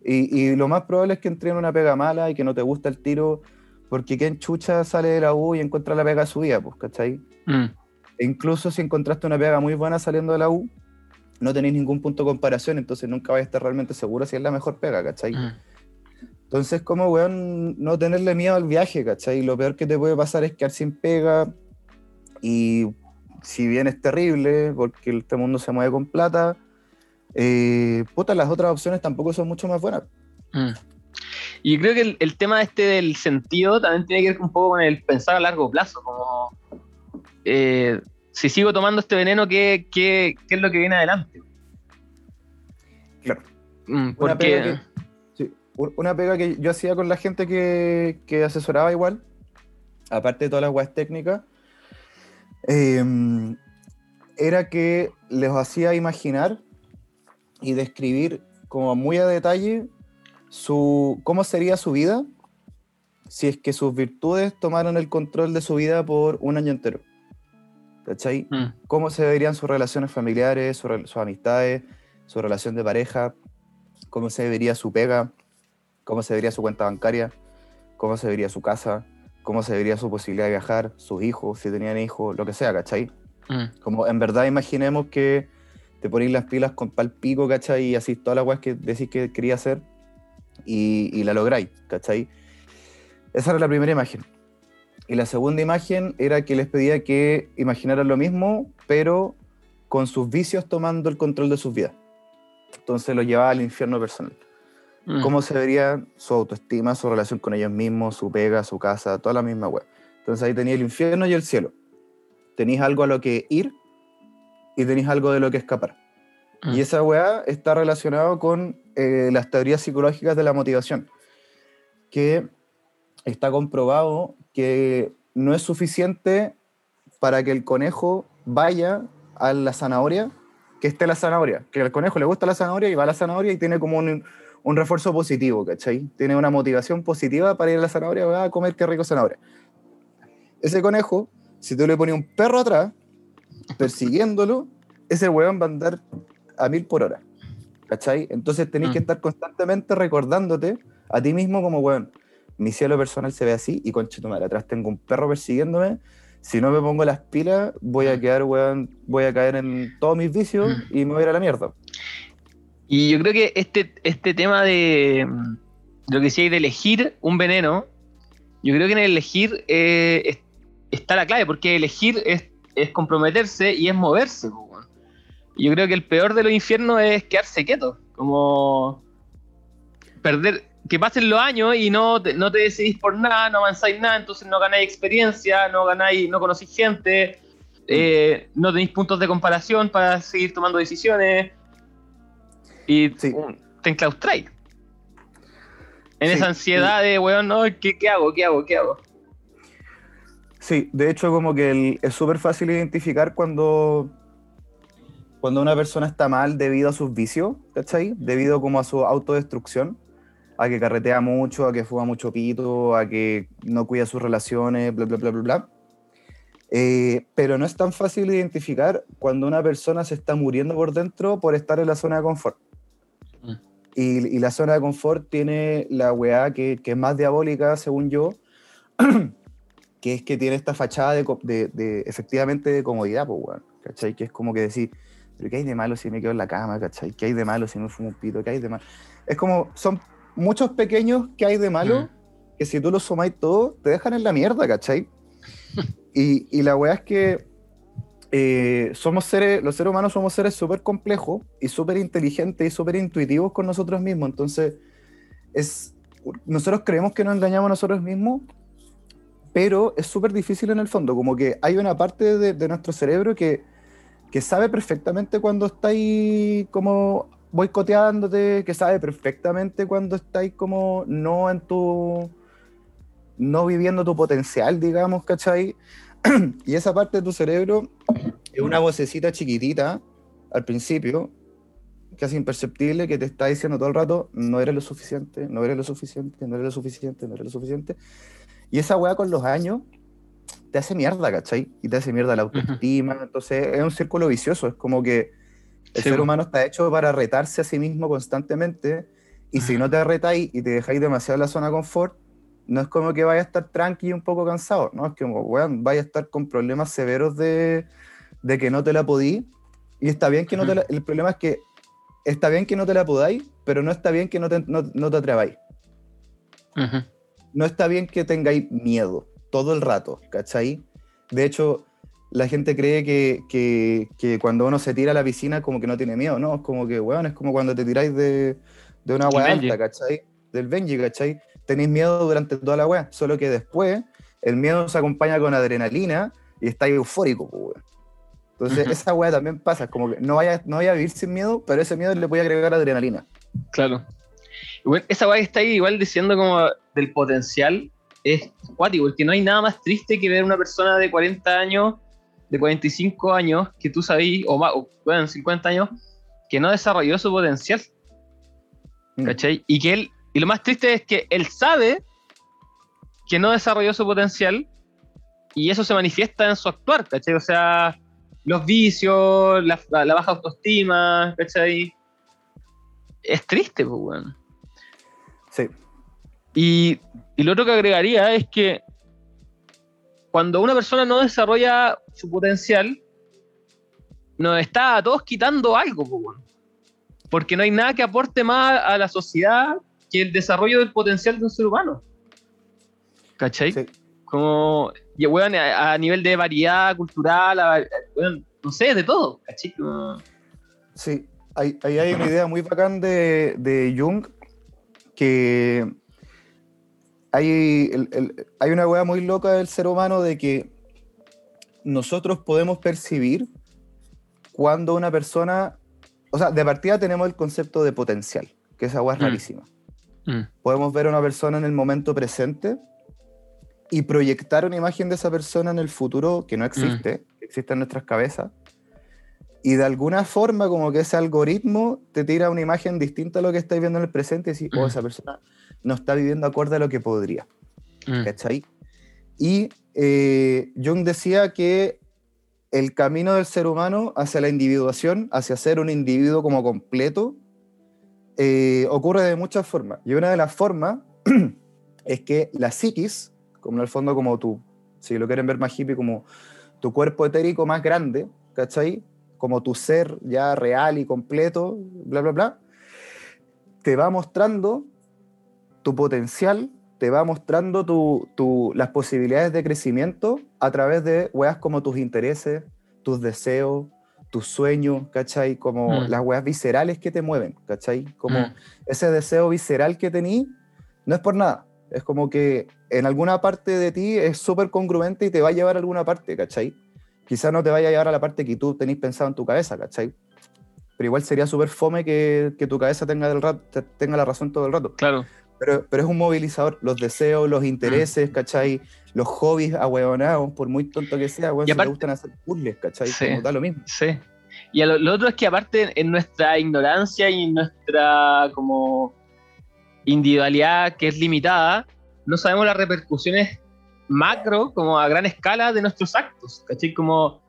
Y, y lo más probable es que entre en una pega mala y que no te gusta el tiro, porque quien chucha sale de la U y encuentra la pega de su vida, pues, ¿cachai? Mm, E incluso si encontraste una pega muy buena saliendo de la U, no tenéis ningún punto de comparación, entonces nunca vais a estar realmente seguro si es la mejor pega, ¿cachai? mm. Entonces, como, weón, no tenerle miedo al viaje, ¿cachai? Lo peor que te puede pasar es quedar sin pega y si bien es terrible, porque este mundo se mueve con plata, eh, puta, las otras opciones tampoco son mucho más buenas. Mm. Y creo que el, el tema este del sentido también tiene que ver un poco con el pensar a largo plazo, como eh, si sigo tomando este veneno, ¿qué, qué, qué es lo que viene adelante? Claro. Mm, Una pega que- sí, una pega que yo hacía con la gente que, que asesoraba igual, aparte de todas las weas técnicas, eh, era que les hacía imaginar y describir como muy a detalle su, cómo sería su vida si es que sus virtudes tomaran el control de su vida por un año entero. ¿Cachai? Mm, cómo se verían sus relaciones familiares, sus amistades, su relación de pareja, cómo se vería su pega, cómo se vería su cuenta bancaria, cómo se vería su casa, cómo se vería su posibilidad de viajar, sus hijos, si tenían hijos, lo que sea, ¿cachai? mm, Como en verdad imaginemos que te ponéis las pilas con pal pico, ¿cachai? Y así todas las weas que decís que quería hacer y, y la lográis, ¿cachai? Esa era la primera imagen. Y la segunda imagen era que les pedía que imaginaran lo mismo, pero con sus vicios tomando el control de sus vidas. Entonces lo llevaba al infierno personal. mm. ¿Cómo se vería su autoestima, su relación con ellos mismos, su pega, su casa, toda la misma web? Entonces ahí tenía el infierno y el cielo. Tenéis algo a lo que ir y tenéis algo de lo que escapar. Mm. Y esa weá está relacionado con eh, las teorías psicológicas de la motivación, que está comprobado que no es suficiente para que el conejo vaya a la zanahoria, que esté la zanahoria, que al conejo le gusta la zanahoria y va a la zanahoria y tiene como un, un refuerzo positivo, ¿cachai? Tiene una motivación positiva para ir a la zanahoria, va a comer qué rico zanahoria. Ese conejo, si tú le pones un perro atrás, persiguiéndolo, ese weón va a andar a mil por hora. ¿Cachai? Entonces tenés Mm. que estar constantemente recordándote a ti mismo como, weón, mi cielo personal se ve así y conche tu madre, atrás tengo un perro persiguiéndome. Si no me pongo las pilas, voy a Mm. quedar, weón, voy a caer en todos mis vicios Mm. y me voy a ir a la mierda. Y yo creo que este, este tema de mm, de lo que decía de elegir un veneno, yo creo que en el elegir eh, es- está la clave, porque elegir es, es comprometerse y es moverse. weón. Yo creo que el peor de los infiernos es quedarse quieto, como perder, que pasen los años y no te, no te decidís por nada, no avanzáis nada, entonces no ganáis experiencia, no ganáis, no conocís gente, eh, no tenéis puntos de comparación para seguir tomando decisiones y Sí. te enclaustráis. En Sí, esa ansiedad de, weón, no, ¿qué, qué hago? ¿Qué hago? ¿Qué hago? Sí, de hecho como que el- es súper fácil identificar cuando, cuando una persona está mal debido a sus vicios, ¿cachai? Debido como a su autodestrucción, a que carretea mucho, a que fuma mucho pito, a que no cuida sus relaciones, bla, bla, bla, bla, bla. Eh, pero no es tan fácil identificar cuando una persona se está muriendo por dentro por estar en la zona de confort. Mm. Y, la zona de confort tiene la weá que, que, es más diabólica, según yo, que es que tiene esta fachada de, de, efectivamente de comodidad, pues, weón, ¿cachai? Que es como que decir, pero ¿qué hay de malo si me quedo en la cama, ¿cachai? ¿Qué hay de malo si me fumo un pito? ¿Qué hay de malo? Es como, son muchos pequeños que hay de malo, mm. que si tú los sumáis todos, te dejan en la mierda, ¿cachai? y, y, la weá es que eh, somos seres, los seres humanos somos seres súper complejos y súper inteligentes y súper intuitivos con nosotros mismos. Entonces, es, nosotros creemos que nos engañamos a nosotros mismos, pero es súper difícil en el fondo. Como que hay una parte de, de nuestro cerebro que, que sabe perfectamente cuando estáis como boicoteándote, que sabe perfectamente cuando estáis como no en tu. no viviendo tu potencial, digamos, ¿cachai? y esa parte de tu cerebro es una vocecita chiquitita al principio, casi imperceptible, que te está diciendo todo el rato: no eres lo suficiente, no eres lo suficiente, no eres lo suficiente, no eres lo suficiente. Y esa weá con los años te hace mierda, ¿cachai? Y te hace mierda la autoestima. Entonces es un círculo vicioso. Es como que el ser humano está hecho para retarse a sí mismo constantemente. Y si no te retáis y te dejáis demasiado en la zona de confort, no es como que vaya a estar tranqui y un poco cansado, ¿no? Es como, weón, vaya a estar con problemas severos de, de que no te la podí. Y está bien que no te la, El problema es que está bien que no te la podáis, pero no está bien que no te, no, no te atreváis. No está bien que tengáis miedo todo el rato, ¿cachai? De hecho, la gente cree que, que, que, cuando uno se tira a la piscina como que no tiene miedo, ¿no? Es como que, weón, es como cuando te tiráis de, de una agua alta, ¿cachai? Del Benji, ¿cachai? Tenéis miedo durante toda la weá, solo que después el miedo se acompaña con adrenalina y está eufórico, weón. Entonces, esa weá también pasa, como que no vaya, no vaya a vivir sin miedo, pero ese miedo le voy a agregar adrenalina. Claro. Bueno, esa weá está ahí igual diciendo como del potencial es cuático, porque no hay nada más triste que ver una persona de 40 años, de 45 años, que tú sabís, o más, o, bueno, 50 años, que no desarrolló su potencial. Mm. ¿Cachai? Y que él, y lo más triste es que él sabe que no desarrolló su potencial y eso se manifiesta en su actuar, ¿cachai? O sea, los vicios, la, baja autoestima, ¿cachai? Es triste, pues, bueno. Sí. Y y lo otro que agregaría es que cuando una persona no desarrolla su potencial, nos está a todos quitando algo, porque no hay nada que aporte más a la sociedad que el desarrollo del potencial de un ser humano. ¿Cachai? Como, a, nivel de variedad cultural, no sé, de todo, ¿cachai? Sí, ahí hay, una idea muy bacán de, de Jung que hay, hay una hueá muy loca del ser humano de que nosotros podemos percibir cuando una persona, o sea, de partida tenemos el concepto de potencial, que esa hueá es mm. rarísima. Mm. Podemos ver a una persona en el momento presente y proyectar una imagen de esa persona en el futuro que no existe, mm. que existe en nuestras cabezas. Y de alguna forma, como que ese algoritmo te tira una imagen distinta a lo que estáis viendo en el presente y decís, oh, esa persona no está viviendo acorde a lo que podría. Mm. ¿Cachai? Y eh, Jung decía que el camino del ser humano hacia la individuación, hacia ser un individuo como completo, eh, ocurre de muchas formas. Y una de las formas es que la psiquis, como en el fondo como tú, si lo quieren ver más hippie, como tu cuerpo etérico más grande, ¿cachai? Como tu ser ya real y completo, bla, bla, bla, te va mostrando tu potencial te va mostrando tu, las posibilidades de crecimiento a través de weas como tus intereses, tus deseos, tus sueños, ¿cachai? Como mm. las weas viscerales que te mueven, ¿cachai? Como mm. ese deseo visceral que tení, no es por nada. Es como que en alguna parte de ti es súper congruente y te va a llevar a alguna parte, ¿cachai? Quizás no te vaya a llevar a la parte que tú tenés pensado en tu cabeza, ¿cachai? Pero igual sería súper fome que, que, tu cabeza tenga, del rato, tenga la razón todo el rato. Claro. Pero, pero es un movilizador, los deseos, los intereses, mm. ¿cachai? Los hobbies ahueonados, por muy tonto que sea, bueno, le gustan hacer puzzles, ¿cachai? Sí, Como da lo mismo. Sí. Y lo, otro es que aparte en nuestra ignorancia y en nuestra como individualidad que es limitada, no sabemos las repercusiones macro, como a gran escala de nuestros actos, ¿cachai? Como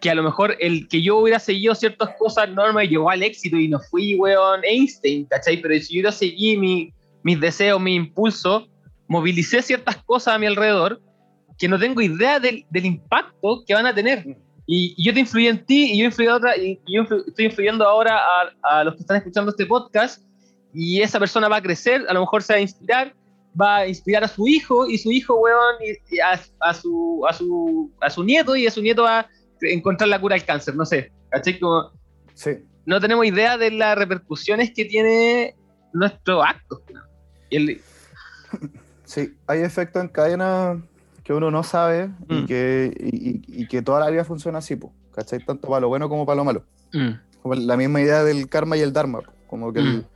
que a lo mejor el que yo hubiera seguido ciertas cosas no me llevó al éxito y no fui, weón, Einstein, ¿cachai? Pero si yo hubiera seguido mi, mis deseos, mi impulso, movilicé ciertas cosas a mi alrededor que no tengo idea del, del impacto que van a tener. Y, y, yo te influí en ti y yo, influí a otra, y, y yo influ, estoy influyendo ahora a, a, los que están escuchando este podcast y esa persona va a crecer, a lo mejor se va a inspirar, va a inspirar a su hijo y su hijo, weón, y, a, a, su, a, su, a su nieto y a su nieto va a encontrar la cura al cáncer, no sé. ¿Cachai? Como, Sí. no tenemos idea de las repercusiones que tiene nuestro acto. El- Sí, hay efectos en cadena que uno no sabe y, Mm. que, y, y- y que toda la vida funciona así, po, ¿cachai? Tanto para lo bueno como para lo malo. Mm, Como la misma idea del karma y el dharma, po, como que Mm. el,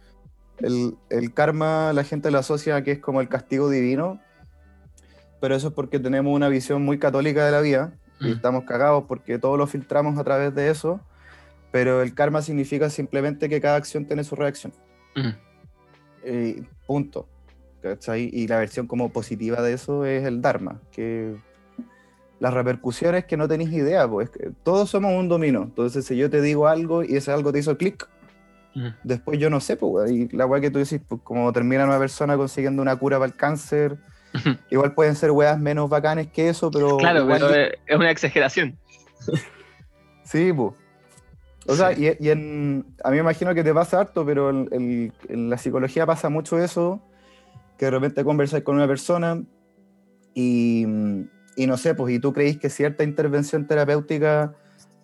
el- el karma la gente lo asocia a que es como el castigo divino, pero eso es porque tenemos una visión muy católica de la vida y Mm. estamos cagados porque todo lo filtramos a través de eso, pero el karma significa simplemente que cada acción tiene su reacción. mm, Eh, punto. ¿cachai? Y la versión como positiva de eso es el Dharma, que las repercusiones que no tenéis idea, pues todos somos un dominó. Entonces, si yo te digo algo y ese algo te hizo clic, mm. después yo no sé, pues, y la weá que tú decís, pues como termina una persona consiguiendo una cura para el cáncer, igual pueden ser weas menos bacanes que eso, pero Claro, pero es una exageración. Sí, pues. O sea, Sí. y, y en, a mí me imagino que te pasa harto, pero en, en- en la psicología pasa mucho eso, que de repente conversas con una persona y, y no sé, pues, y tú creís que cierta intervención terapéutica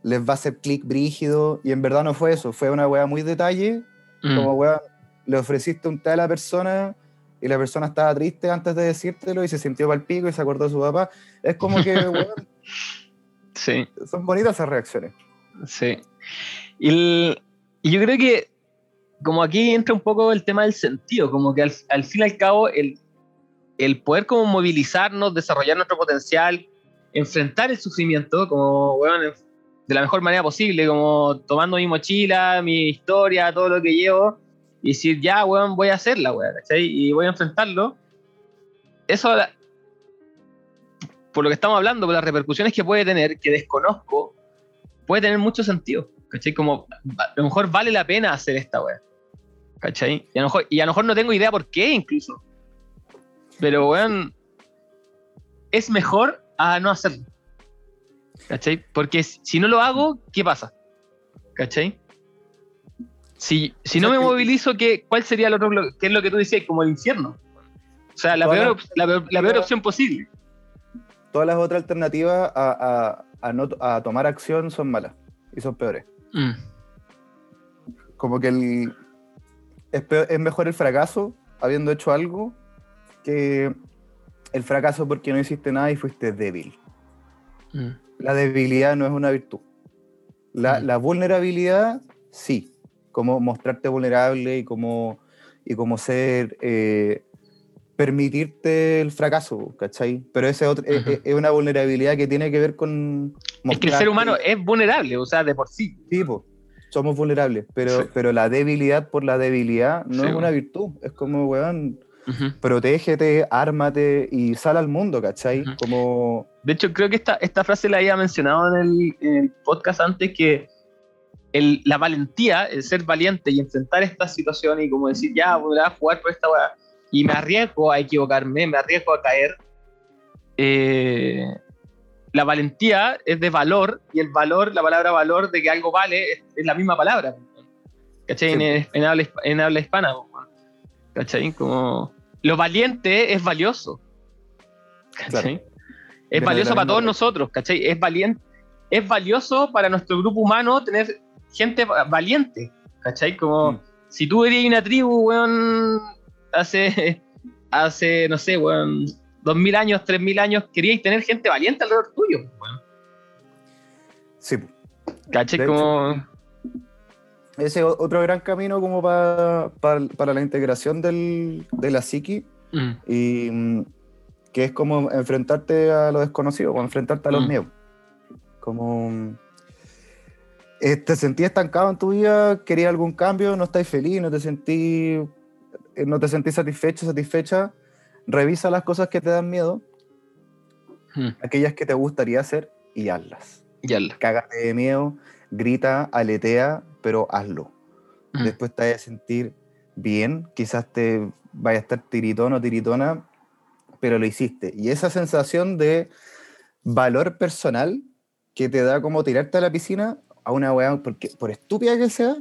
les va a hacer clic brígido, y en verdad no fue eso, fue una weá muy detalle, Mm, como weá, le ofreciste un té a la persona y la persona estaba triste antes de decírtelo y se sintió pal pico y se acordó de su papá. Es como que, weón, Sí. son bonitas esas reacciones. Sí. Y, yo creo que como aquí entra un poco el tema del sentido, como que al, fin y al cabo el, poder como movilizarnos, desarrollar nuestro potencial, enfrentar el sufrimiento como, de la mejor manera posible, como tomando mi mochila, mi historia, todo lo que llevo, y decir, ya, weón, voy a hacerla, weón. Y voy a enfrentarlo. Eso, por lo que estamos hablando, por las repercusiones que puede tener, que desconozco, puede tener mucho sentido. ¿Cachai? Como a lo mejor vale la pena hacer esta weá. ¿Cachai? Y a, lo mejor, y a lo mejor no tengo idea por qué incluso. Pero weón, es mejor a no hacerlo. ¿Cachai? Porque si no lo hago, ¿qué pasa? ¿Cachai? Si, si no me movilizo, ¿qué, ¿cuál sería el otro ¿Qué es lo que tú decías? Como el infierno. O sea, la peor, la peor- la peor opción posible. todas las otras alternativas a, a- a no, a tomar acción son malas y son peores. Mm, Como que el, es, peor- es mejor el fracaso habiendo hecho algo que el fracaso porque no hiciste nada y fuiste débil. mm, La debilidad no es una virtud. La, Mm. la vulnerabilidad, sí. Como mostrarte vulnerable y como, y como ser... eh, permitirte el fracaso, ¿cachai? Pero ese otro, es- Ujú. es, es una vulnerabilidad que tiene que ver con... Es que el ser humano es vulnerable, o sea, de por sí. Sí, po, somos vulnerables, pero, Sí. pero la debilidad por la debilidad no Sí, es una virtud. Es como, weón, Ujú. protégete, ármate y sal al mundo, ¿cachai? Ujú. Como, De hecho, creo que esta, esta frase la había mencionado en el, en el podcast antes, que el- la valentía, el ser valiente y enfrentar esta situación y como decir, ya, voy a jugar por esta weá, y me arriesgo a equivocarme, me arriesgo a caer. eh, la valentía es de valor, y el valor, la palabra valor de que algo vale, es, es la misma palabra. ¿Cachai? Sí. En, en habla, en habla hispana. ¿Cachai? Como lo valiente es valioso. ¿Cachai? Es Viene de valioso para todos nosotros, ¿cachai? Es, valiente, es valioso para nuestro grupo humano tener gente va- valiente, ¿cachai? Como Mm. si tú eres una tribu, weón, hace, hace, no sé, weón, dos mil años, tres mil años, queríais tener gente valiente alrededor tuyo, weón. sí. De Como, ese es otro gran camino como pa- pa- para la integración del, de la psiqui mm, y mm, que es como enfrentarte a lo desconocido, o enfrentarte a los Mm. miedos. Como mm, eh, te sentías estancado en tu vida, querías algún cambio, no estás feliz, no te sentí no te sentís satisfecho, satisfecha, revisa las cosas que te dan miedo Mm. aquellas que te gustaría hacer y hazlas. Ya la- Cágate de miedo, grita, aletea, pero hazlo. Mm. Después te vas a sentir bien, quizás te vaya a estar tiritón o tiritona, pero lo hiciste. Y esa sensación de valor personal que te da como tirarte a la piscina a una weá, porque por estúpida que sea,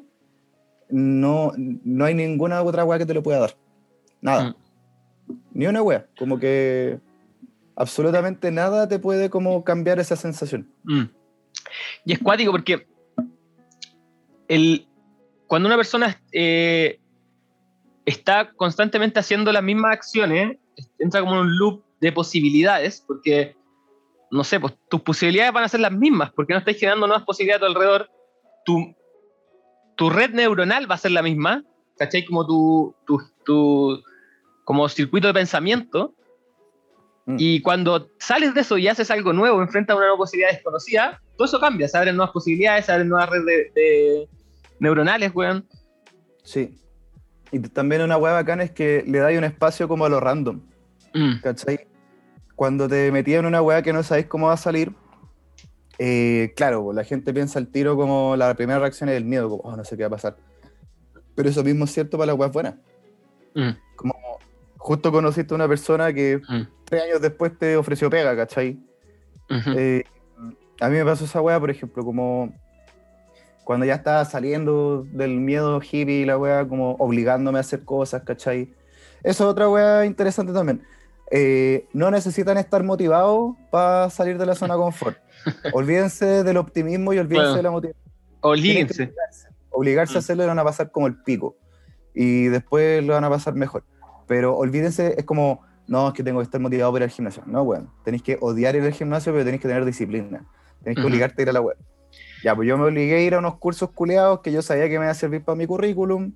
no, no hay ninguna otra weá que te lo pueda dar. Nada. Mm. Ni una weá. Como que absolutamente nada te puede como cambiar esa sensación. Mm. Y es cuático porque el, cuando una persona eh, está constantemente haciendo las mismas acciones, entra como en un loop de posibilidades, porque, no sé, pues tus posibilidades van a ser las mismas, porque no estás generando nuevas posibilidades a tu alrededor. Tu, tu red neuronal va a ser la misma, ¿cachai? Como tu, tu, tu como circuito de pensamiento. Mm. Y cuando sales de eso y haces algo nuevo, enfrentas una nueva posibilidad desconocida, todo eso cambia, se abren nuevas posibilidades, se abren nuevas redes de, de neuronales, weón. Sí. Y también una weá bacana es que le dais un espacio como a lo random. Mm, ¿cachai? Cuando te metías en una weá que no sabéis cómo va a salir, eh, claro, la gente piensa al tiro como la primera reacción es el miedo, como, oh, no sé qué va a pasar. Pero eso mismo es cierto para las weas buenas. mm, Como justo conociste a una persona que mm, tres años después te ofreció pega, ¿cachai? ujú, Eh, a mí me pasó esa weá, por ejemplo, como cuando ya estaba saliendo del miedo hippie y la weá, como obligándome a hacer cosas, ¿cachai? Eso es otra weá interesante también. Eh, no necesitan estar motivados para salir de la zona de confort. Olvídense del optimismo y olvídense Claro. de la motivación. Oblíguense. Obligarse Mm. a hacerlo le van a pasar como el pico. Y después lo van a pasar mejor. Pero olvídense, es como, no, es que tengo que estar motivado para ir al gimnasio. No, weón. Tenéis que odiar ir al gimnasio, pero tenéis que tener disciplina. Tenéis que obligarte a ir a la web. Ya, pues yo me obligué a ir a unos cursos culeados que yo sabía que me iban a servir para mi currículum.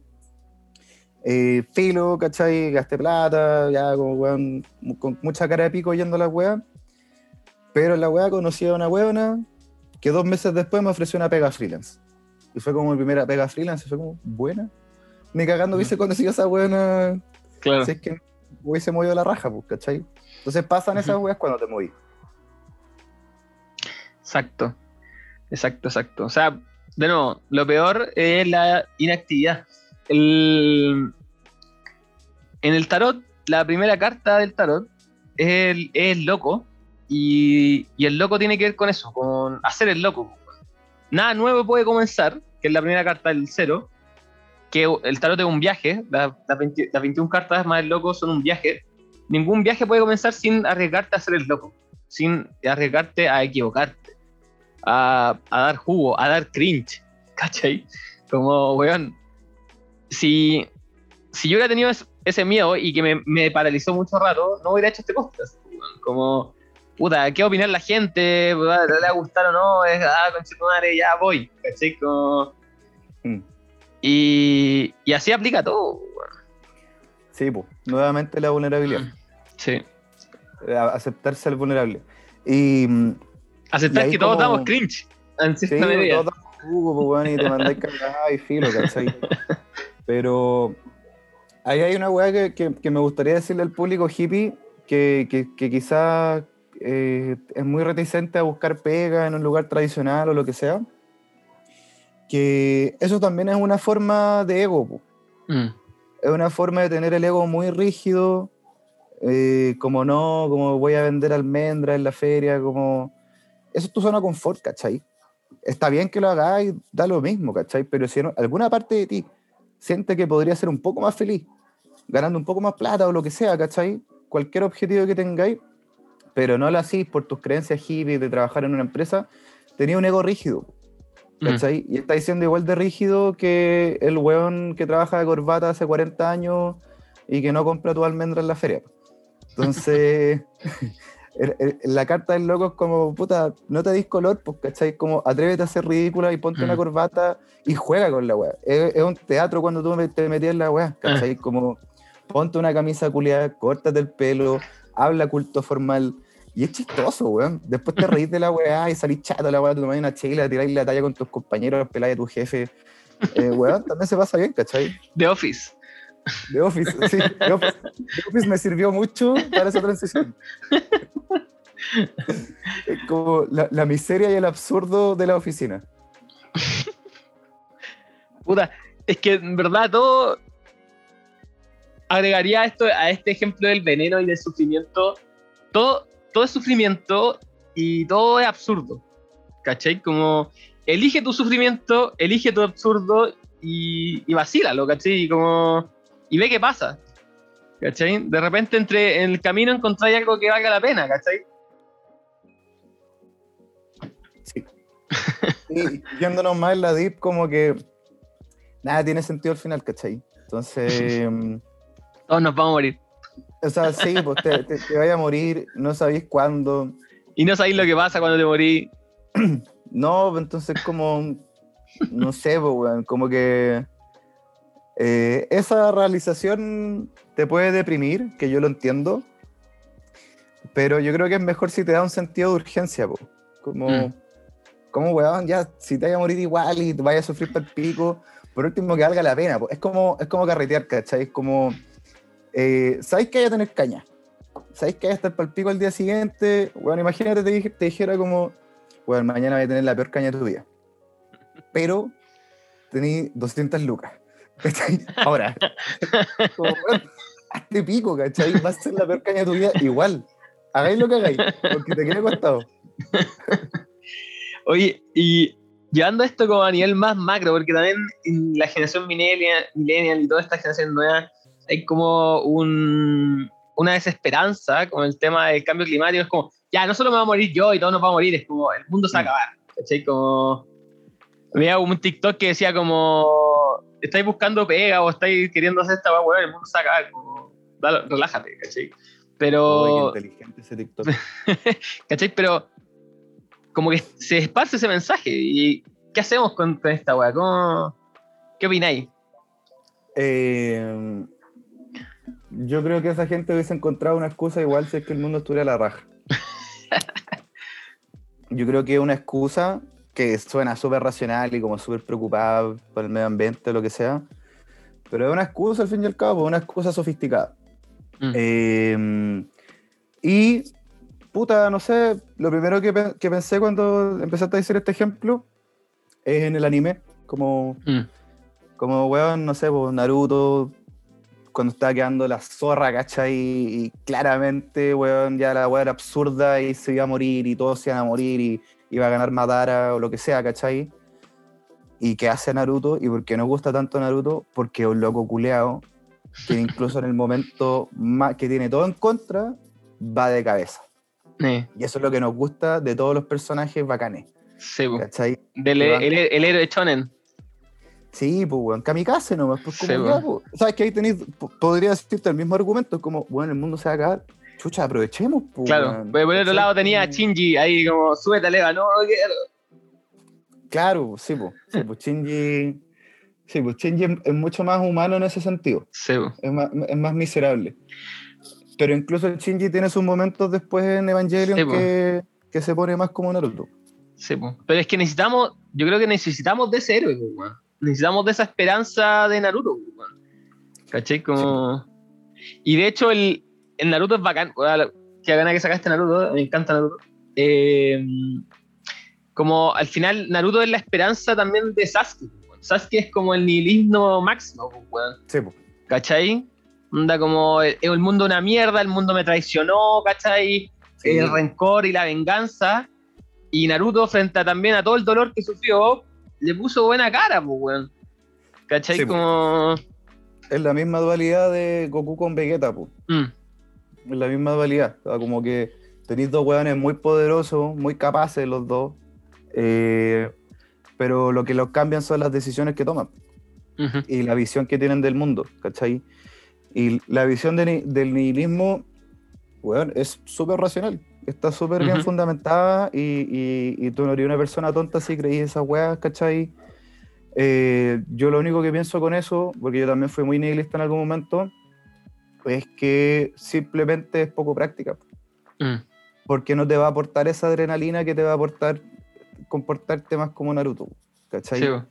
Eh, filo, ¿cachai? Gasté plata, ya como weón, con mucha cara de pico yendo a la web. Pero en la web conocí a una weona que dos meses después me ofreció una pega freelance. Y fue como mi primera pega freelance, y fue como, buena. Ni cagando hubiese conocido a esa weona Claro. si es que hubiese movido la raja, pues, ¿cachai? Entonces pasan esas weas cuando te moví. Exacto. Exacto, exacto. O sea, de nuevo, lo peor es la inactividad. El- En el tarot, la primera carta del tarot es el, es el loco. Y, y el loco tiene que ver con eso, con hacer el loco. Nada nuevo puede comenzar, que es la primera carta del cero. Que el tarot es un viaje. la- Las 20 las 21 cartas más el loco son un viaje. Ningún viaje puede comenzar sin arriesgarte a hacer el loco. Sin arriesgarte a equivocarte a, a dar jugo, a dar cringe, ¿cachai? Como, weón, si, si yo hubiera tenido es- ese miedo y que me, me paralizó mucho rato, no hubiera hecho este podcast. Como, puta, ¿qué opinar la gente? ¿Le va a gustar o no? Es, ah, conchetumare, ya voy, ¿cachai? Como, Mm. y, y así aplica todo. Sí, pues, nuevamente la vulnerabilidad. Sí. Eh, Aceptar ser vulnerable. Y mm, Aceptar Y que todos como- damos cringe, en sí, todos damos jugo, pues, weón, y te mandáis cagada y filo, ¿cachai? Pero ahí hay una weá que, que- que me gustaría decirle al público hippie que, que, quizás eh, es muy reticente a buscar pega en un lugar tradicional o lo que sea. Que eso también es una forma de ego. Mm, es una forma de tener el ego muy rígido, eh, como no, como voy a vender almendras en la feria, como... Eso es tu zona confort, ¿cachai? Está bien que lo hagáis, da lo mismo, ¿cachai? Pero si en alguna parte de ti siente que podría ser un poco más feliz, ganando un poco más plata o lo que sea, ¿cachai? Cualquier objetivo que tengáis, pero no lo hacís por tus creencias hippies de trabajar en una empresa, tenía un ego rígido, mm, ¿cachai? Y está diciendo igual de rígido que el weón que trabaja de corbata hace 40 años y que no compra tu almendra en la feria. Entonces, el- el- la carta del loco es como, puta, no te dis color, pues, ¿cachai? Como atrévete a ser ridícula y ponte una Mm. corbata y juega con la weá. Es, es un teatro cuando tú te metías en la weá, ¿cachai? Como, ponte una camisa culiada, córtate el pelo, habla culto formal. Y es chistoso, weón. Después te reís de la weá y salís chato de la weá, te tomáis una chela, tiráis la talla con tus compañeros, peláis a tu jefe. Eh, weón, también se pasa bien, ¿cachai? The Office. The Office, sí. The Office, me sirvió mucho para esa transición. Como la, miseria y el absurdo de la oficina. Puta, es que en verdad todo agregaría esto a este ejemplo del veneno y del sufrimiento. Todo, todo es sufrimiento y todo es absurdo. ¿Cachai? Como elige tu sufrimiento, elige tu absurdo y, y vacílalo, ¿cachai? Como, y ve qué pasa. ¿Cachai? De repente entre en el camino encontráis algo que valga la pena, ¿cachai? Sí. Y yéndonos más en la deep, como que nada tiene sentido al final, ¿cachai? Entonces, mm, Todos nos vamos a morir. o sea, sí, pues te, te, te vaya a morir, no sabéis cuándo. Y no sabéis lo que pasa cuando te morís. No, entonces como, no sé, pues, weón, como que eh, esa realización te puede deprimir, que yo lo entiendo, pero yo creo que es mejor si te da un sentido de urgencia, pues. Como, Mm. como, weón, ya, si te vayas a morir igual y te vayas a sufrir por el pico, por último que valga la pena, pues. Es como, es como carretear, ¿cachai? Es como, eh, ¿sabéis que hay a tener caña? ¿Sabéis que hay a estar para el pico al día siguiente? Bueno, imagínate te, te dijera como, bueno, mañana voy a tener la peor caña de tu vida. Pero tení 200 lucas. ¿Cachai? Ahora, como, weón, hazte pico, ¿cachai? Va a ser la peor caña de tu vida igual. Hagáis lo que hagáis, porque te quede costado. Oye, y llevando esto como a nivel más macro, porque también en la generación millennial, millennial y toda esta generación nueva, hay como un, una desesperanza con el tema del cambio climático. Es como, ya, no solo me va a morir yo y todos nos vamos a morir, es como, el mundo se va a Mm. acabar. ¿Cachai? Como, veía un TikTok que decía como, estáis buscando pega o estáis queriendo hacer esta, weón, el mundo se va a acabar. Como, dale, relájate, ¿cachai? Pero... Qué inteligente ese TikTok. ¿Cachai? Pero como que se esparce ese mensaje. ¿Y qué hacemos con, con esta weá? ¿Cómo- ¿Qué opináis? Eh, yo creo que esa gente hubiese encontrado una excusa igual si es que el mundo estuviera a la raja. Yo creo que es una excusa que suena súper racional y como súper preocupada por el medio ambiente o lo que sea, pero es una excusa al fin y al cabo, una excusa sofisticada. Mm. Eh, y, puta, no sé, lo primero que, pe- que pensé cuando empezaste a decir este ejemplo es en el anime, como Mm. como, weón, no sé, pues, Naruto, cuando estaba quedando la zorra, ¿cachai? Y claramente, weón, ya la weón era absurda y se iba a morir y todos se iban a morir y iba a ganar Madara o lo que sea, ¿cachai? ¿Y qué hace Naruto? ¿Y por qué nos gusta tanto Naruto? Porque es un loco culeado que incluso en el momento más que tiene todo en contra, va de cabeza. Y eso es lo que nos gusta de todos los personajes bacanes, sí. ¿cachai? Del, Que el, el héroe Shonen. Sí, pues, weón, kamikaze nomás, pues, como Sí, ya, pues. ¿Sabes que ahí tenéis, po- podría decirte el mismo argumento, como, bueno, el mundo se va a acabar, chucha, aprovechemos, pues, Claro. weón, Por el otro lado tenía a Shinji ahí como, súbete, Leva, no, no quiero. Claro, sí, pues, sí, pues, Shinji, sí, pues, Shinji es, es mucho más humano en ese sentido, Sí, po. es más, es más miserable. Pero incluso Shinji tiene sus momentos después en Evangelion Sí, que, que se pone más como Naruto. Sí, po. Pero es que necesitamos, yo creo que necesitamos de ese héroe, po. Necesitamos de esa esperanza de Naruto, po. ¿Cachai? Como... Y de hecho, el, el Naruto es bacán. Que gana que sacaste Naruto, me encanta Naruto. Eh, como al final, Naruto es la esperanza también de Sasuke. po. Sasuke es como el nihilismo máximo, po, weón. Sí, pues. ¿cachai? Onda como el, el mundo una mierda, el mundo me traicionó, ¿cachai? Sí. el rencor y la venganza. Y Naruto, frente a, también a todo el dolor que sufrió, le puso buena cara, pues, weón. ¿Cachai? Sí, po. como. Es la misma dualidad de Goku con Vegeta, pues. Mm, Es la misma dualidad. O sea, como que tenéis dos hueones muy poderosos, muy capaces los dos. eh, pero lo que los cambian son las decisiones que toman y la visión que tienen del mundo, ¿cachai? Y la visión de del nihilismo, weón, es súper racional. Está súper bien fundamentada y, y- y tú no eres una persona tonta si creís esas weas, ¿cachai? Eh, yo lo único que pienso con eso, porque yo también fui muy nihilista en algún momento, es que simplemente es poco práctica. mm, Porque no te va a aportar esa adrenalina que te va a aportar comportarte más como Naruto, ¿cachai? sí, po.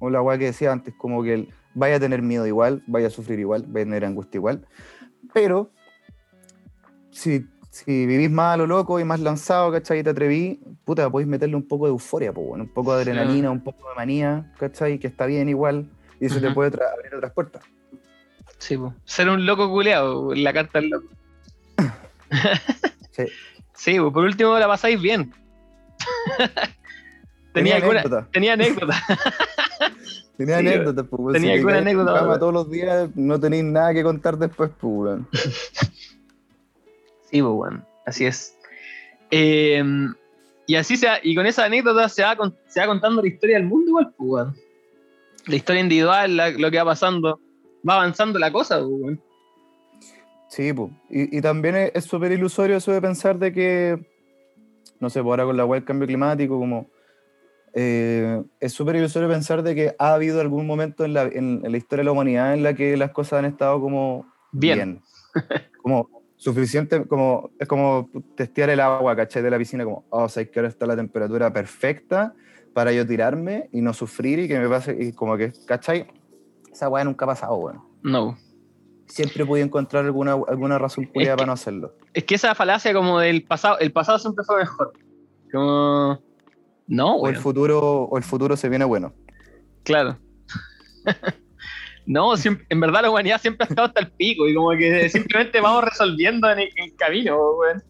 o la weá que decía antes, como que el- vaya a tener miedo igual, vaya a sufrir igual, vaya a tener angustia igual, pero si, si vivís más a lo loco y más lanzado, ¿cachai? Y te atreví, puta, podéis meterle un poco de euforia, pues, bueno, un poco de adrenalina, un poco de manía, ¿cachai? Que está bien igual y eso te Ujú. puede tra- abrir otras puertas. Sí, po. Ser un loco culeado, la carta del loco. Sí. Sí, po, por último la pasáis bien. tenía, alguna, anécdota. tenía anécdota. Tenía Sí, anécdotas, pues, tenía te alguna anécdota, cama todos los días, no tenéis nada que contar después, pues, weón. Sí, pues, weón. Así es. Eh, y así se va- y con esa anécdota se va, con- se va contando la historia del mundo igual, pues. La historia individual, la- lo que va pasando. Va avanzando la cosa, pues, weón. Sí, pues. Y, y también es súper ilusorio eso de pensar de que, no sé, por ahora con la web cambio climático, como. eh, es súper ilusorio pensar de que ha habido algún momento en la, en- en la historia de la humanidad en la que las cosas han estado como Bien. como suficiente, como es como testear el agua, ¿cachai? De la piscina, como, oh, sabes que ahora está la temperatura perfecta para yo tirarme y no sufrir y que me pase, y como que, ¿cachai? Esa weá nunca ha pasado, weón. No. Siempre pude encontrar alguna, alguna razón culiada para no hacerlo. Es que esa falacia como del pasado, el pasado siempre fue mejor. Como. No, O el futuro, o el futuro se viene bueno. Claro. no, siempre- en verdad la humanidad siempre ha estado hasta el pico y como que simplemente vamos resolviendo en el, en el camino, weón.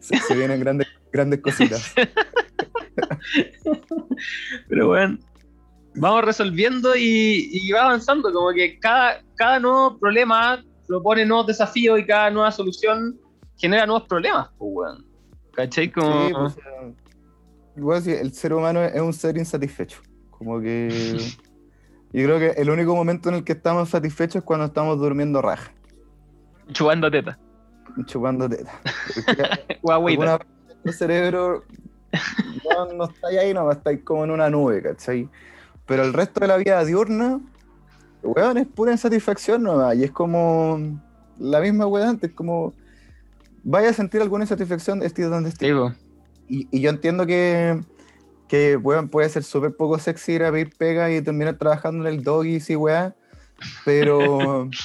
Se, se vienen grandes, grandes cositas. Pero bueno, vamos resolviendo y, y va avanzando. Como que cada, cada nuevo problema propone nuevos desafíos y cada nueva solución genera nuevos problemas, pues, weón. ¿Cachai? Como... Sí, pues, igual sí, el ser humano es un ser insatisfecho. Como que. Yo creo que el único momento en el que estamos satisfechos es cuando estamos durmiendo raja, Chupando teta. chupando teta. Guagüita. del cerebro no, no está ahí nomás, está ahí como en una nube, ¿cachai? Pero el resto de la vida diurna, weón, es pura insatisfacción nomás. Y es como la misma weón antes, como. Vaya a sentir alguna insatisfacción, estés donde estés. Sí. Y, y yo entiendo que, que weón, puede ser súper poco sexy ir a pedir pega y terminar trabajando en el doggy, sí, weá. Pero.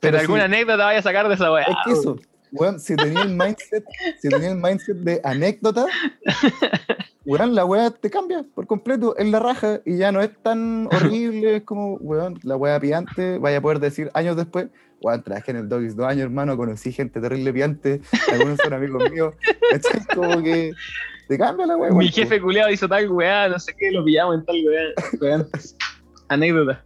Pero sí, alguna anécdota vaya a sacar de esa weá. Es que eso, weón, si tenía el mindset, si tenía el mindset de anécdota, weón, la weá te cambia por completo, es la raja y ya no es tan horrible, es como, weón, la weá piante, vaya a poder decir años después, weón, trabajé en el Doggies dos años, hermano, conocí gente terrible piante, algunos son amigos míos, ¿cachai? Como que te cambia la weá. Mi jefe culiado hizo tal weá, no sé qué, lo pillamos en tal weá. weón. Anécdota.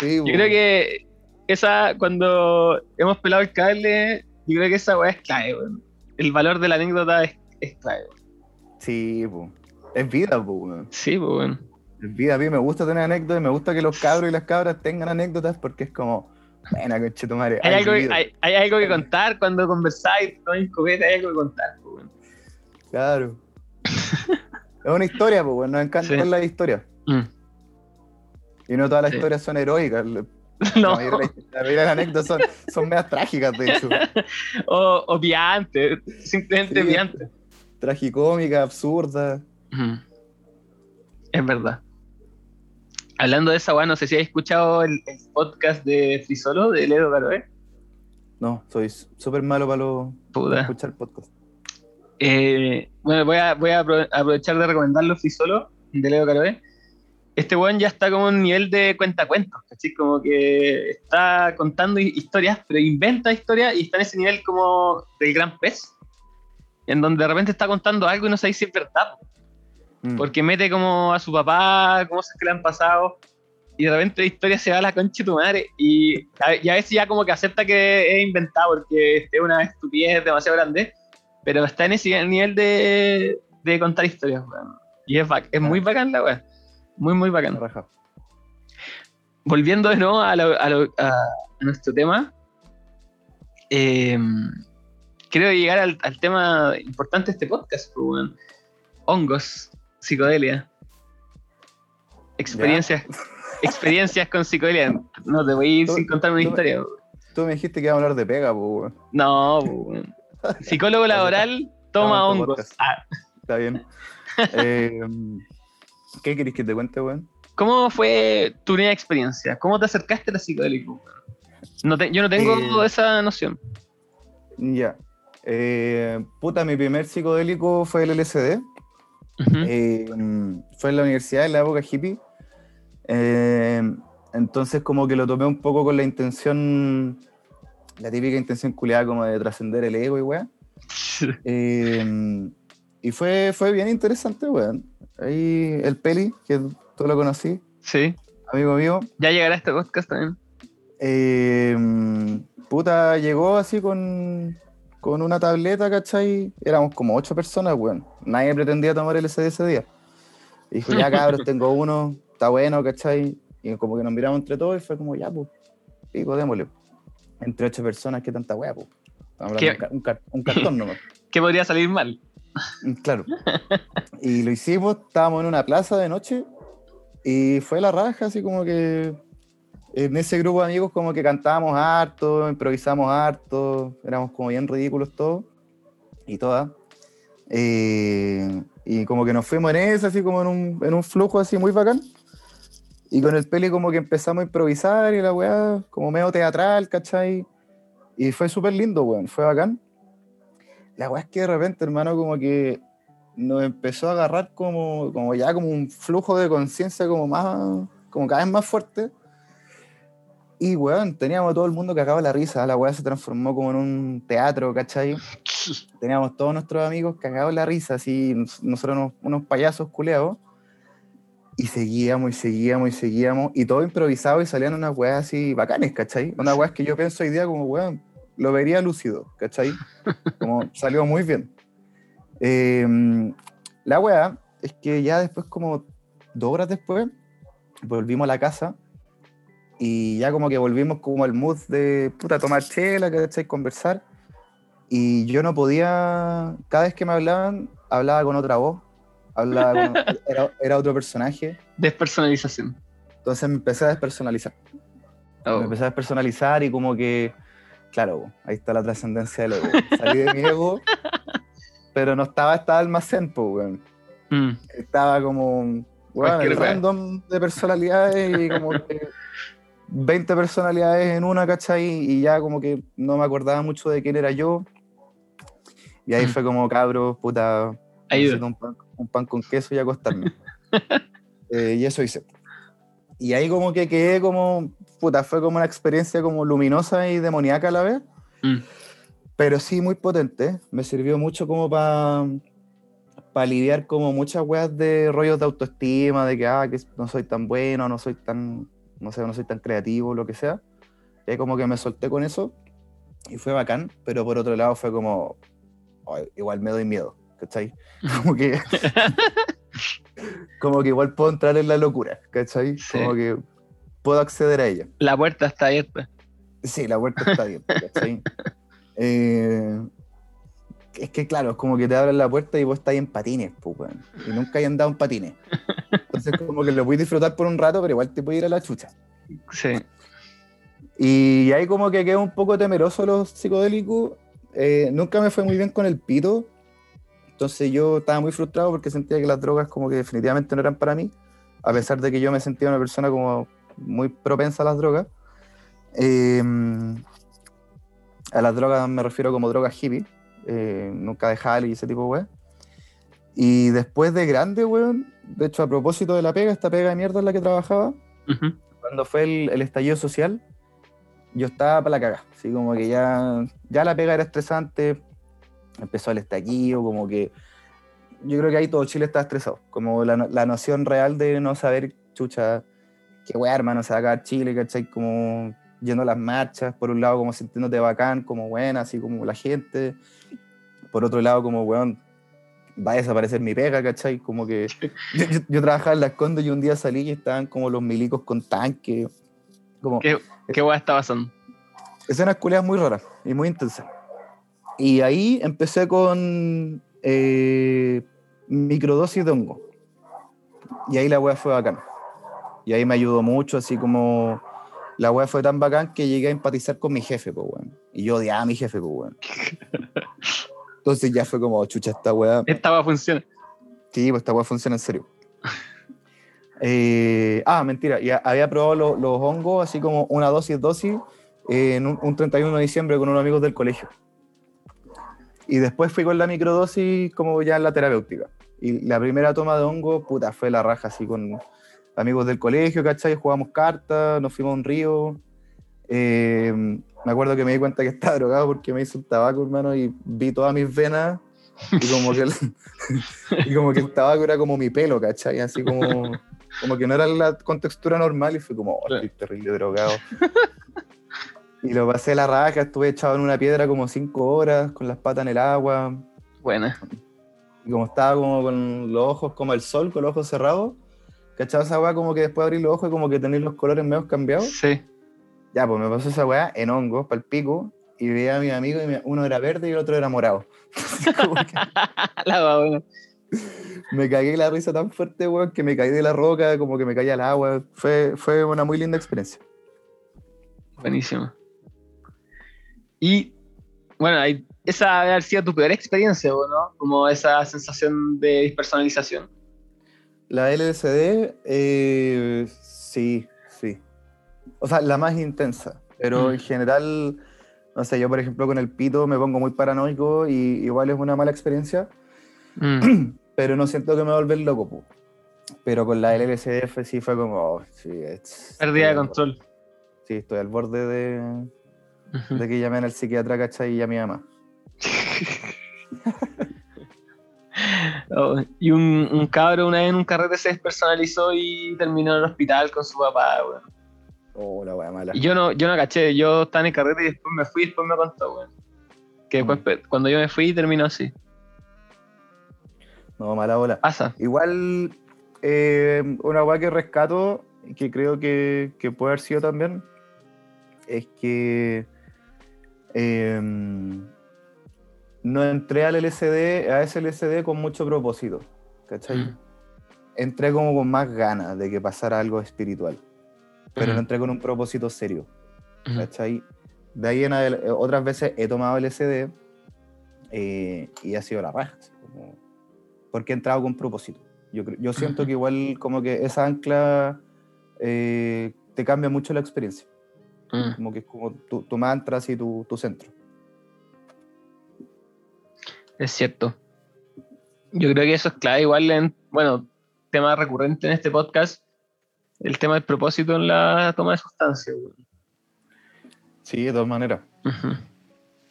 Sí, Yo creo que esa, cuando hemos pelado el cable, yo creo que esa weá es clave, weón. El valor de la anécdota es, es clave. weón. Sí, po. es vida, po, weón. Sí, pues, weón. Es vida, a mí me gusta tener anécdotas, me gusta que los cabros y las cabras tengan anécdotas porque es como, buena, conchetumare. Hay, has algo, que- vivido". hay, hay algo que contar cuando conversáis con el copete, hay algo que contar, pues, weón. Claro. es una historia, pues, nos encanta Sí. ver las historias. Mm. Y no todas las Sí. historias son heroicas. No, la mayoría de las anécdotas son, son medias trágicas, de hecho. o, o piante, simplemente Sí. piante. Tragicómicas, absurdas. Ujú. Es verdad. Hablando de esa weá, no sé si habéis escuchado el, el podcast de Frisolo, de Ledo Caroe. No, soy súper malo para, lo- para escuchar podcast. Eh, bueno, voy a, voy a apro- aprovechar de recomendarlo Frisolo, de Leo Caroe. Este weón ya está como en un nivel de cuentacuentos, ¿cachai? Como que está contando hi- historias, pero inventa historias y está en ese nivel como del gran pez, en donde de repente está contando algo y no sabéis si es verdad, Mm. porque mete como a su papá, cosas que le han pasado, y de repente la historia se va a la concha de tu madre, y a, y a veces ya como que acepta que es inventado porque es una estupidez demasiado grande, pero está en ese nivel de, de contar historias, weón. Y es, es muy bacán la weá. Muy, muy bacán. Raja. Volviendo de nuevo a, lo- a lo- a- nuestro tema, eh, creo llegar al, al tema importante de este podcast, pues, weón. Hongos, psicodelia. Experiencias, experiencias con psicodelia. No te voy a ir sin contarme una tú- historia. Tú me dijiste que iba a hablar de pega, pues. No, pues. Psicólogo laboral, toma hongos. Ah, Está bien. Eh, ¿Qué querés que te cuente, weón? ¿Cómo fue tu primera experiencia? ¿Cómo te acercaste a la psicodélica? weón? No te- yo no tengo Eh, esa noción. Ya. Eh, puta, mi primer psicodélico fue el LSD. Ujú. Eh, fue en la universidad en la época hippie. Eh, entonces como que lo tomé un poco con la intención, la típica intención culiada como de trascender el ego y weá. Eh, y fue, fue bien interesante, weón. Ahí el Peli, que tú lo conocí, Sí. amigo mío. Ya llegará este podcast también. eh, puta, llegó así con, con una tableta, ¿cachai? Éramos como ocho personas, weón. Nadie pretendía tomar el LSD ese día. Y dijo, ya cabros, tengo uno, está bueno, ¿cachai? Y como que nos miramos entre todos y fue como, ya, pues, pico, démosle. Entre ocho personas, ¿qué tanta weá, pues? Un, un cartón nomás. ¿Qué podría salir mal? Claro. Y lo hicimos, estábamos en una plaza de noche y fue la raja, así como que en ese grupo de amigos como que cantábamos harto, improvisamos harto, éramos como bien ridículos todos y todas. Eh, y como que nos fuimos en eso, así como en un, en un flujo así muy bacán. Y con el peli como que empezamos a improvisar y la weá, como medio teatral, ¿cachai? Y fue súper lindo, weón, fue bacán. La weá es que de repente, hermano, como que nos empezó a agarrar como, como ya como un flujo de conciencia como más, como cada vez más fuerte. Y weón, teníamos a todo el mundo cagado la risa, la weá se transformó como en un teatro, ¿cachai? Teníamos todos nuestros amigos cagados la risa, así, nos- nosotros unos, unos payasos culeados. Y seguíamos y seguíamos y seguíamos, y todo improvisado y salían unas weas así bacanes, ¿cachai? Unas weas que yo pienso hoy día como, weón, lo vería lúcido, ¿cachai? Como salió muy bien. Eh, la wea es que ya después, como dos horas después, volvimos a la casa y ya como que volvimos como al mood de puta tomar chela, ¿cachai? Conversar. Y yo no podía, cada vez que me hablaban, hablaba con otra voz, hablaba con- era, era otro personaje. Despersonalización. Entonces me empecé a despersonalizar. Oh. Me empecé a despersonalizar y como que, claro, ahí está la trascendencia del ego. Salí de mi ego, pero no estaba esta almacén, pues, weón. Mm. Estaba como, Cualquier el random de personalidades y como que 20 personalidades en una, ¿cachai? Y ya como que no me acordaba mucho de quién era yo. Y ahí Mm. fue como, cabros, puta, Ayuda. necesito un pan, un pan con queso y acostarme. Eh, y eso hice. Y ahí como que quedé como, puta, fue como una experiencia como luminosa y demoníaca a la vez, Mm. pero sí muy potente. Me sirvió mucho como para para aliviar como muchas weas de rollos de autoestima, de que, ah, que no soy tan bueno, no soy tan, no sé, no soy tan creativo, lo que sea. Y como que me solté con eso y fue bacán, pero por otro lado fue como, "Ay, igual me doy miedo, ¿cachai? Como que, como que igual puedo entrar en la locura, ¿cachai? Sí. Como que puedo acceder a ella. La puerta está abierta. Sí, la puerta está abierta. Eh, es que claro, es como que te abren la puerta y vos estás en patines, pues, weón. Y nunca hay andado en patines. Entonces como que lo puedes disfrutar por un rato, pero igual te puede ir a la chucha. Sí. Y ahí como que quedé un poco temeroso los psicodélicos. Eh, nunca me fue muy bien con el pito. Entonces yo estaba muy frustrado porque sentía que las drogas como que definitivamente no eran para mí. A pesar de que yo me sentía una persona como muy propensa a las drogas. Eh, a las drogas me refiero como drogas hippie. eh, nunca de Halley y ese tipo de weas. Y después de grande, weón, de hecho a propósito de la pega, esta pega de mierda en la que trabajaba, Ujú. cuando fue el, el estallido social, yo estaba para la caga. Así como que ya, ya la pega era estresante, empezó el estallido, como que yo creo que ahí todo Chile estaba estresado. Como la, la noción real de no saber, chucha, qué weá, hermano, se va a acabar Chile, ¿cachai? Como yendo a las marchas, por un lado como sintiéndote bacán, como buena, así como la gente. Por otro lado, como, weón, va a desaparecer mi pega, ¿cachai? Como que yo, yo- yo trabajaba en Las Condes y un día salí y estaban como los milicos con tanque. Como ¿Qué, qué hueá está pasando? escenas culeas muy raras y muy intensas. Y ahí empecé con eh, microdosis de hongo. Y ahí la wea fue bacán. Y ahí me ayudó mucho, así como la wea fue tan bacán que llegué a empatizar con mi jefe, pues weón. Y yo odiaba a mi jefe, pues weón. Entonces ya fue como, chucha, esta wea. Esta va a funcionar. Sí, pues esta weá funciona en serio. Eh, ah, mentira. Y a- había probado lo- los hongos, así como una dosis, dosis, eh, en un, un 31 de diciembre con unos amigos del colegio. Y después fui con la microdosis como ya en la terapéutica. Y la primera toma de hongo, puta, fue la raja, así con amigos del colegio, ¿cachai? Jugamos cartas, nos fuimos a un río. Eh, me acuerdo que me di cuenta que estaba drogado porque me hice un tabaco, hermano, y vi todas mis venas. Y como que el, y como que el tabaco era como mi pelo, ¿cachai? Así como, como que no era la contextura normal y fue como, oh, estoy terrible drogado. Y lo pasé la raja, estuve echado en una piedra como cinco horas, con las patas en el agua. Buena. Y como estaba como con los ojos como el sol, con los ojos cerrados, ¿cachai? Esa weá como que después de abrir los ojos y como que tener los colores medio cambiados. Sí. Ya, pues me pasó esa weá en hongos, para el pico, y veía a mi amigo y uno era verde y el otro era morado. Que la buena. me cagué la risa tan fuerte, weón, que me caí de la roca, como que me caía al agua. Fue, fue una muy linda experiencia. Buenísimo. Y bueno, esa debe haber sido tu peor experiencia, ¿o ¿no? Como esa sensación de despersonalización. La LSD, eh, sí, sí. O sea, la más intensa. Pero Mm. en general, no sé, yo por ejemplo con el pito me pongo muy paranoico y igual es una mala experiencia, Mm. pero no siento que me va a volver loco. pu. Pero con la LSD sí fue como, oh, sí, es- Pérdida de control. Sí, estoy al borde de, de que llamen al psiquiatra, ¿cachai? Y a mi mamá. Oh, y un, un cabro una vez en un carrete se despersonalizó y terminó en el hospital con su papá, weón. Oh, la wea mala. Y yo no, yo no caché, yo estaba en el carrete y después me fui y después me contó, weón. Que después, pe- cuando yo me fui, terminó así. No, mala bola. Pasa. Igual, eh, una weá que rescato, que creo que, que puede haber sido también, es que eh, no entré al LSD, a ese LSD con mucho propósito, ¿cachai? Mm. Entré como con más ganas de que pasara algo espiritual, pero Ujú. no entré con un propósito serio, Ujú. ¿cachai? De ahí en adel- eh, otras veces he tomado LSD eh, y ha sido la raja, como- porque he entrado con propósito. Yo, yo siento que igual como que esa ancla eh, te cambia mucho la experiencia, Mm. como que es como tu, tu mantra y tu, tu centro. Es cierto. Yo creo que eso es clave, igual en, bueno, tema recurrente en este podcast, el tema del propósito en la toma de sustancias. Sí, de todas maneras.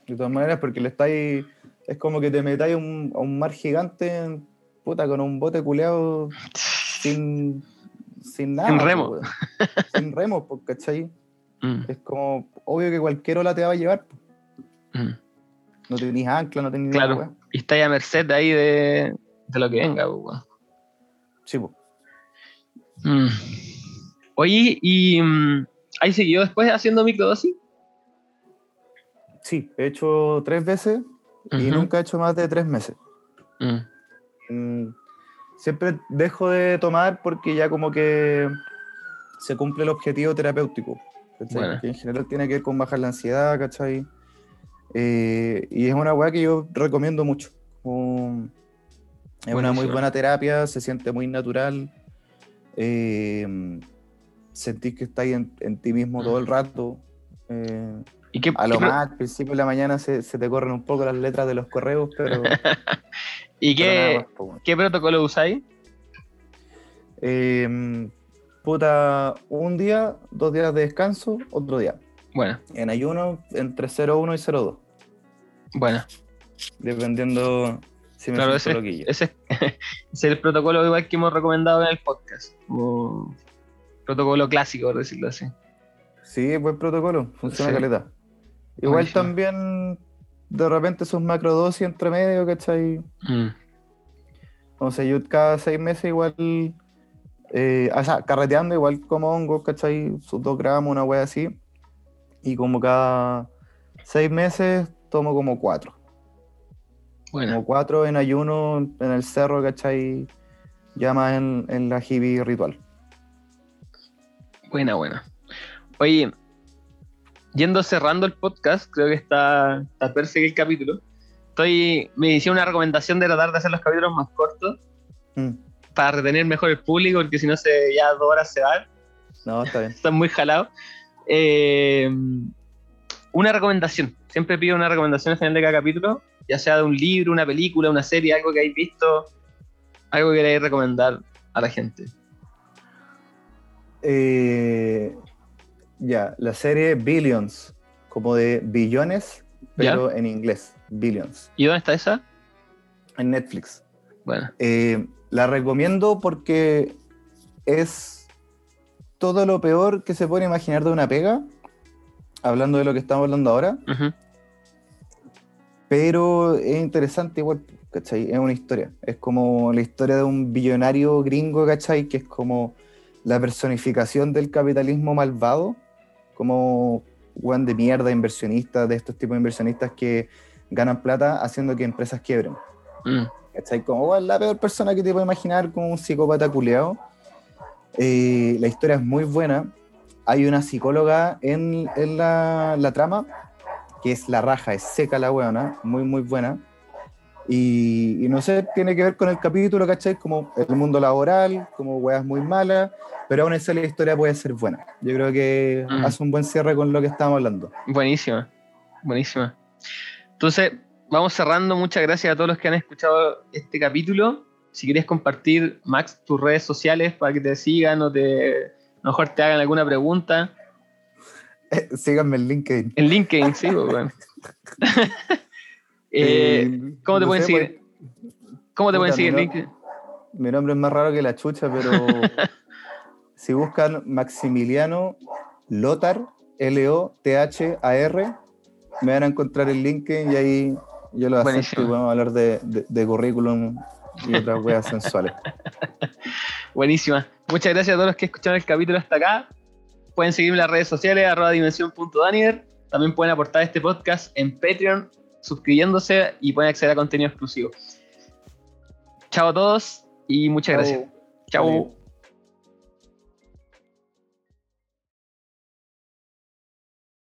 De todas maneras, porque le estáis. Es como que te metáis a un, a un mar gigante, puta, con un bote culeado sin, sin nada. Sin po, remo. sin remo, pues, ¿cachai? Mm, Es como, obvio que cualquier ola te va a llevar. po. mm. No tenéis ancla, no tenéis Claro. nada. Y está ya a merced ahí de, de lo que venga. pues, weón. Sí, pues. Mm. Oye, ¿y mm, hay seguido después haciendo microdosis? Sí, he hecho tres veces y Ujú. nunca he hecho más de tres meses. Mm, Mm, Siempre dejo de tomar porque ya como que se cumple el objetivo terapéutico. Bueno. Que en general tiene que ver con bajar la ansiedad, ¿cachai? Eh, y es una weá que yo recomiendo mucho. Es una muy buena terapia, se siente muy natural. eh, sentís que estáis en, en ti mismo todo el rato. eh, ¿Y qué, a lo qué más, al principio de la mañana se, se te corren un poco las letras de los correos, pero, ¿y pero qué, más, qué protocolo usáis? Eh, puta, un día, dos días de descanso, otro día. Bueno, En ayuno, entre 0,1 y 0,2. Bueno. Dependiendo si me Claro, ese, loquillo. ese, ese es el protocolo igual que hemos recomendado en el podcast. Protocolo clásico, por decirlo así. Sí, buen protocolo, funciona Sí. caleta. Igual Buenísimo. también, de repente, sus macrodosis entre medio, ¿cachai? Mm, O sea, yo cada seis meses igual, eh, o sea, carreteando igual como hongos, ¿cachai? Sus dos gramos, una wea así. Y como cada seis meses tomo como cuatro. Bueno, Como cuatro en ayuno en el cerro, ¿cachai? Ya más en, en la hibi ritual. buena, buena. Oye, yendo cerrando el podcast, creo que está, está perfecto el capítulo. Estoy, me hicieron una recomendación de tratar de hacer los capítulos más cortos Mm. para retener mejor el público, porque si no se ya dos horas se van. No, está bien. están muy jalados. Eh, una recomendación. Siempre pido una recomendación al final de cada capítulo. ya sea de un libro, una película, una serie, algo que hayáis visto, algo que queráis recomendar a la gente. Eh, ya, la serie Billions, como de billones, pero en inglés, Billions. ¿Y dónde está esa? En Netflix. Bueno. Eh, la recomiendo porque es todo lo peor que se puede imaginar de una pega, hablando de lo que estamos hablando ahora. Pero es interesante igual, ¿cachai? Es una historia. Es como la historia de un billonario gringo, ¿cachai? Que es como la personificación del capitalismo malvado, como weón de mierda, inversionistas, de estos tipos de inversionistas que ganan plata haciendo que empresas quiebren. Mm. ¿Cachai? Como la peor persona que te puedo imaginar, como un psicópata culeado. Eh, la historia es muy buena. Hay una psicóloga en, en la, la, trama que es la raja, es seca la weona, muy, muy buena. Y, no sé, tiene que ver con el capítulo, ¿cachai? Como el mundo laboral, como weas muy malas, pero aún así la historia puede ser buena. Yo creo que mm. hace un buen cierre con lo que estábamos hablando. Buenísima, buenísima. Entonces, vamos cerrando. Muchas gracias a todos los que han escuchado este capítulo. Si quieres compartir, Max, tus redes sociales para que te sigan o te, a lo mejor te hagan alguna pregunta. síganme en LinkedIn. En LinkedIn, sí, pues, bueno. Eh, eh, ¿Cómo te pueden seguir? Pues, ¿Cómo te pueden seguir en LinkedIn? Mi nombre es más raro que la chucha, pero si buscan Maximiliano Lotar, L-O-T-H-A-R, me van a encontrar en LinkedIn y ahí yo lo acepto y podemos hablar de, de, currículum y otras weas sensuales. Buenísima. Muchas gracias a todos los que escucharon el capítulo hasta acá. Pueden seguirme en las redes sociales, arroba dimensión.daniel. También pueden aportar este podcast en Patreon, suscribiéndose y pueden acceder a contenido exclusivo. Chao a todos y muchas gracias. Chao.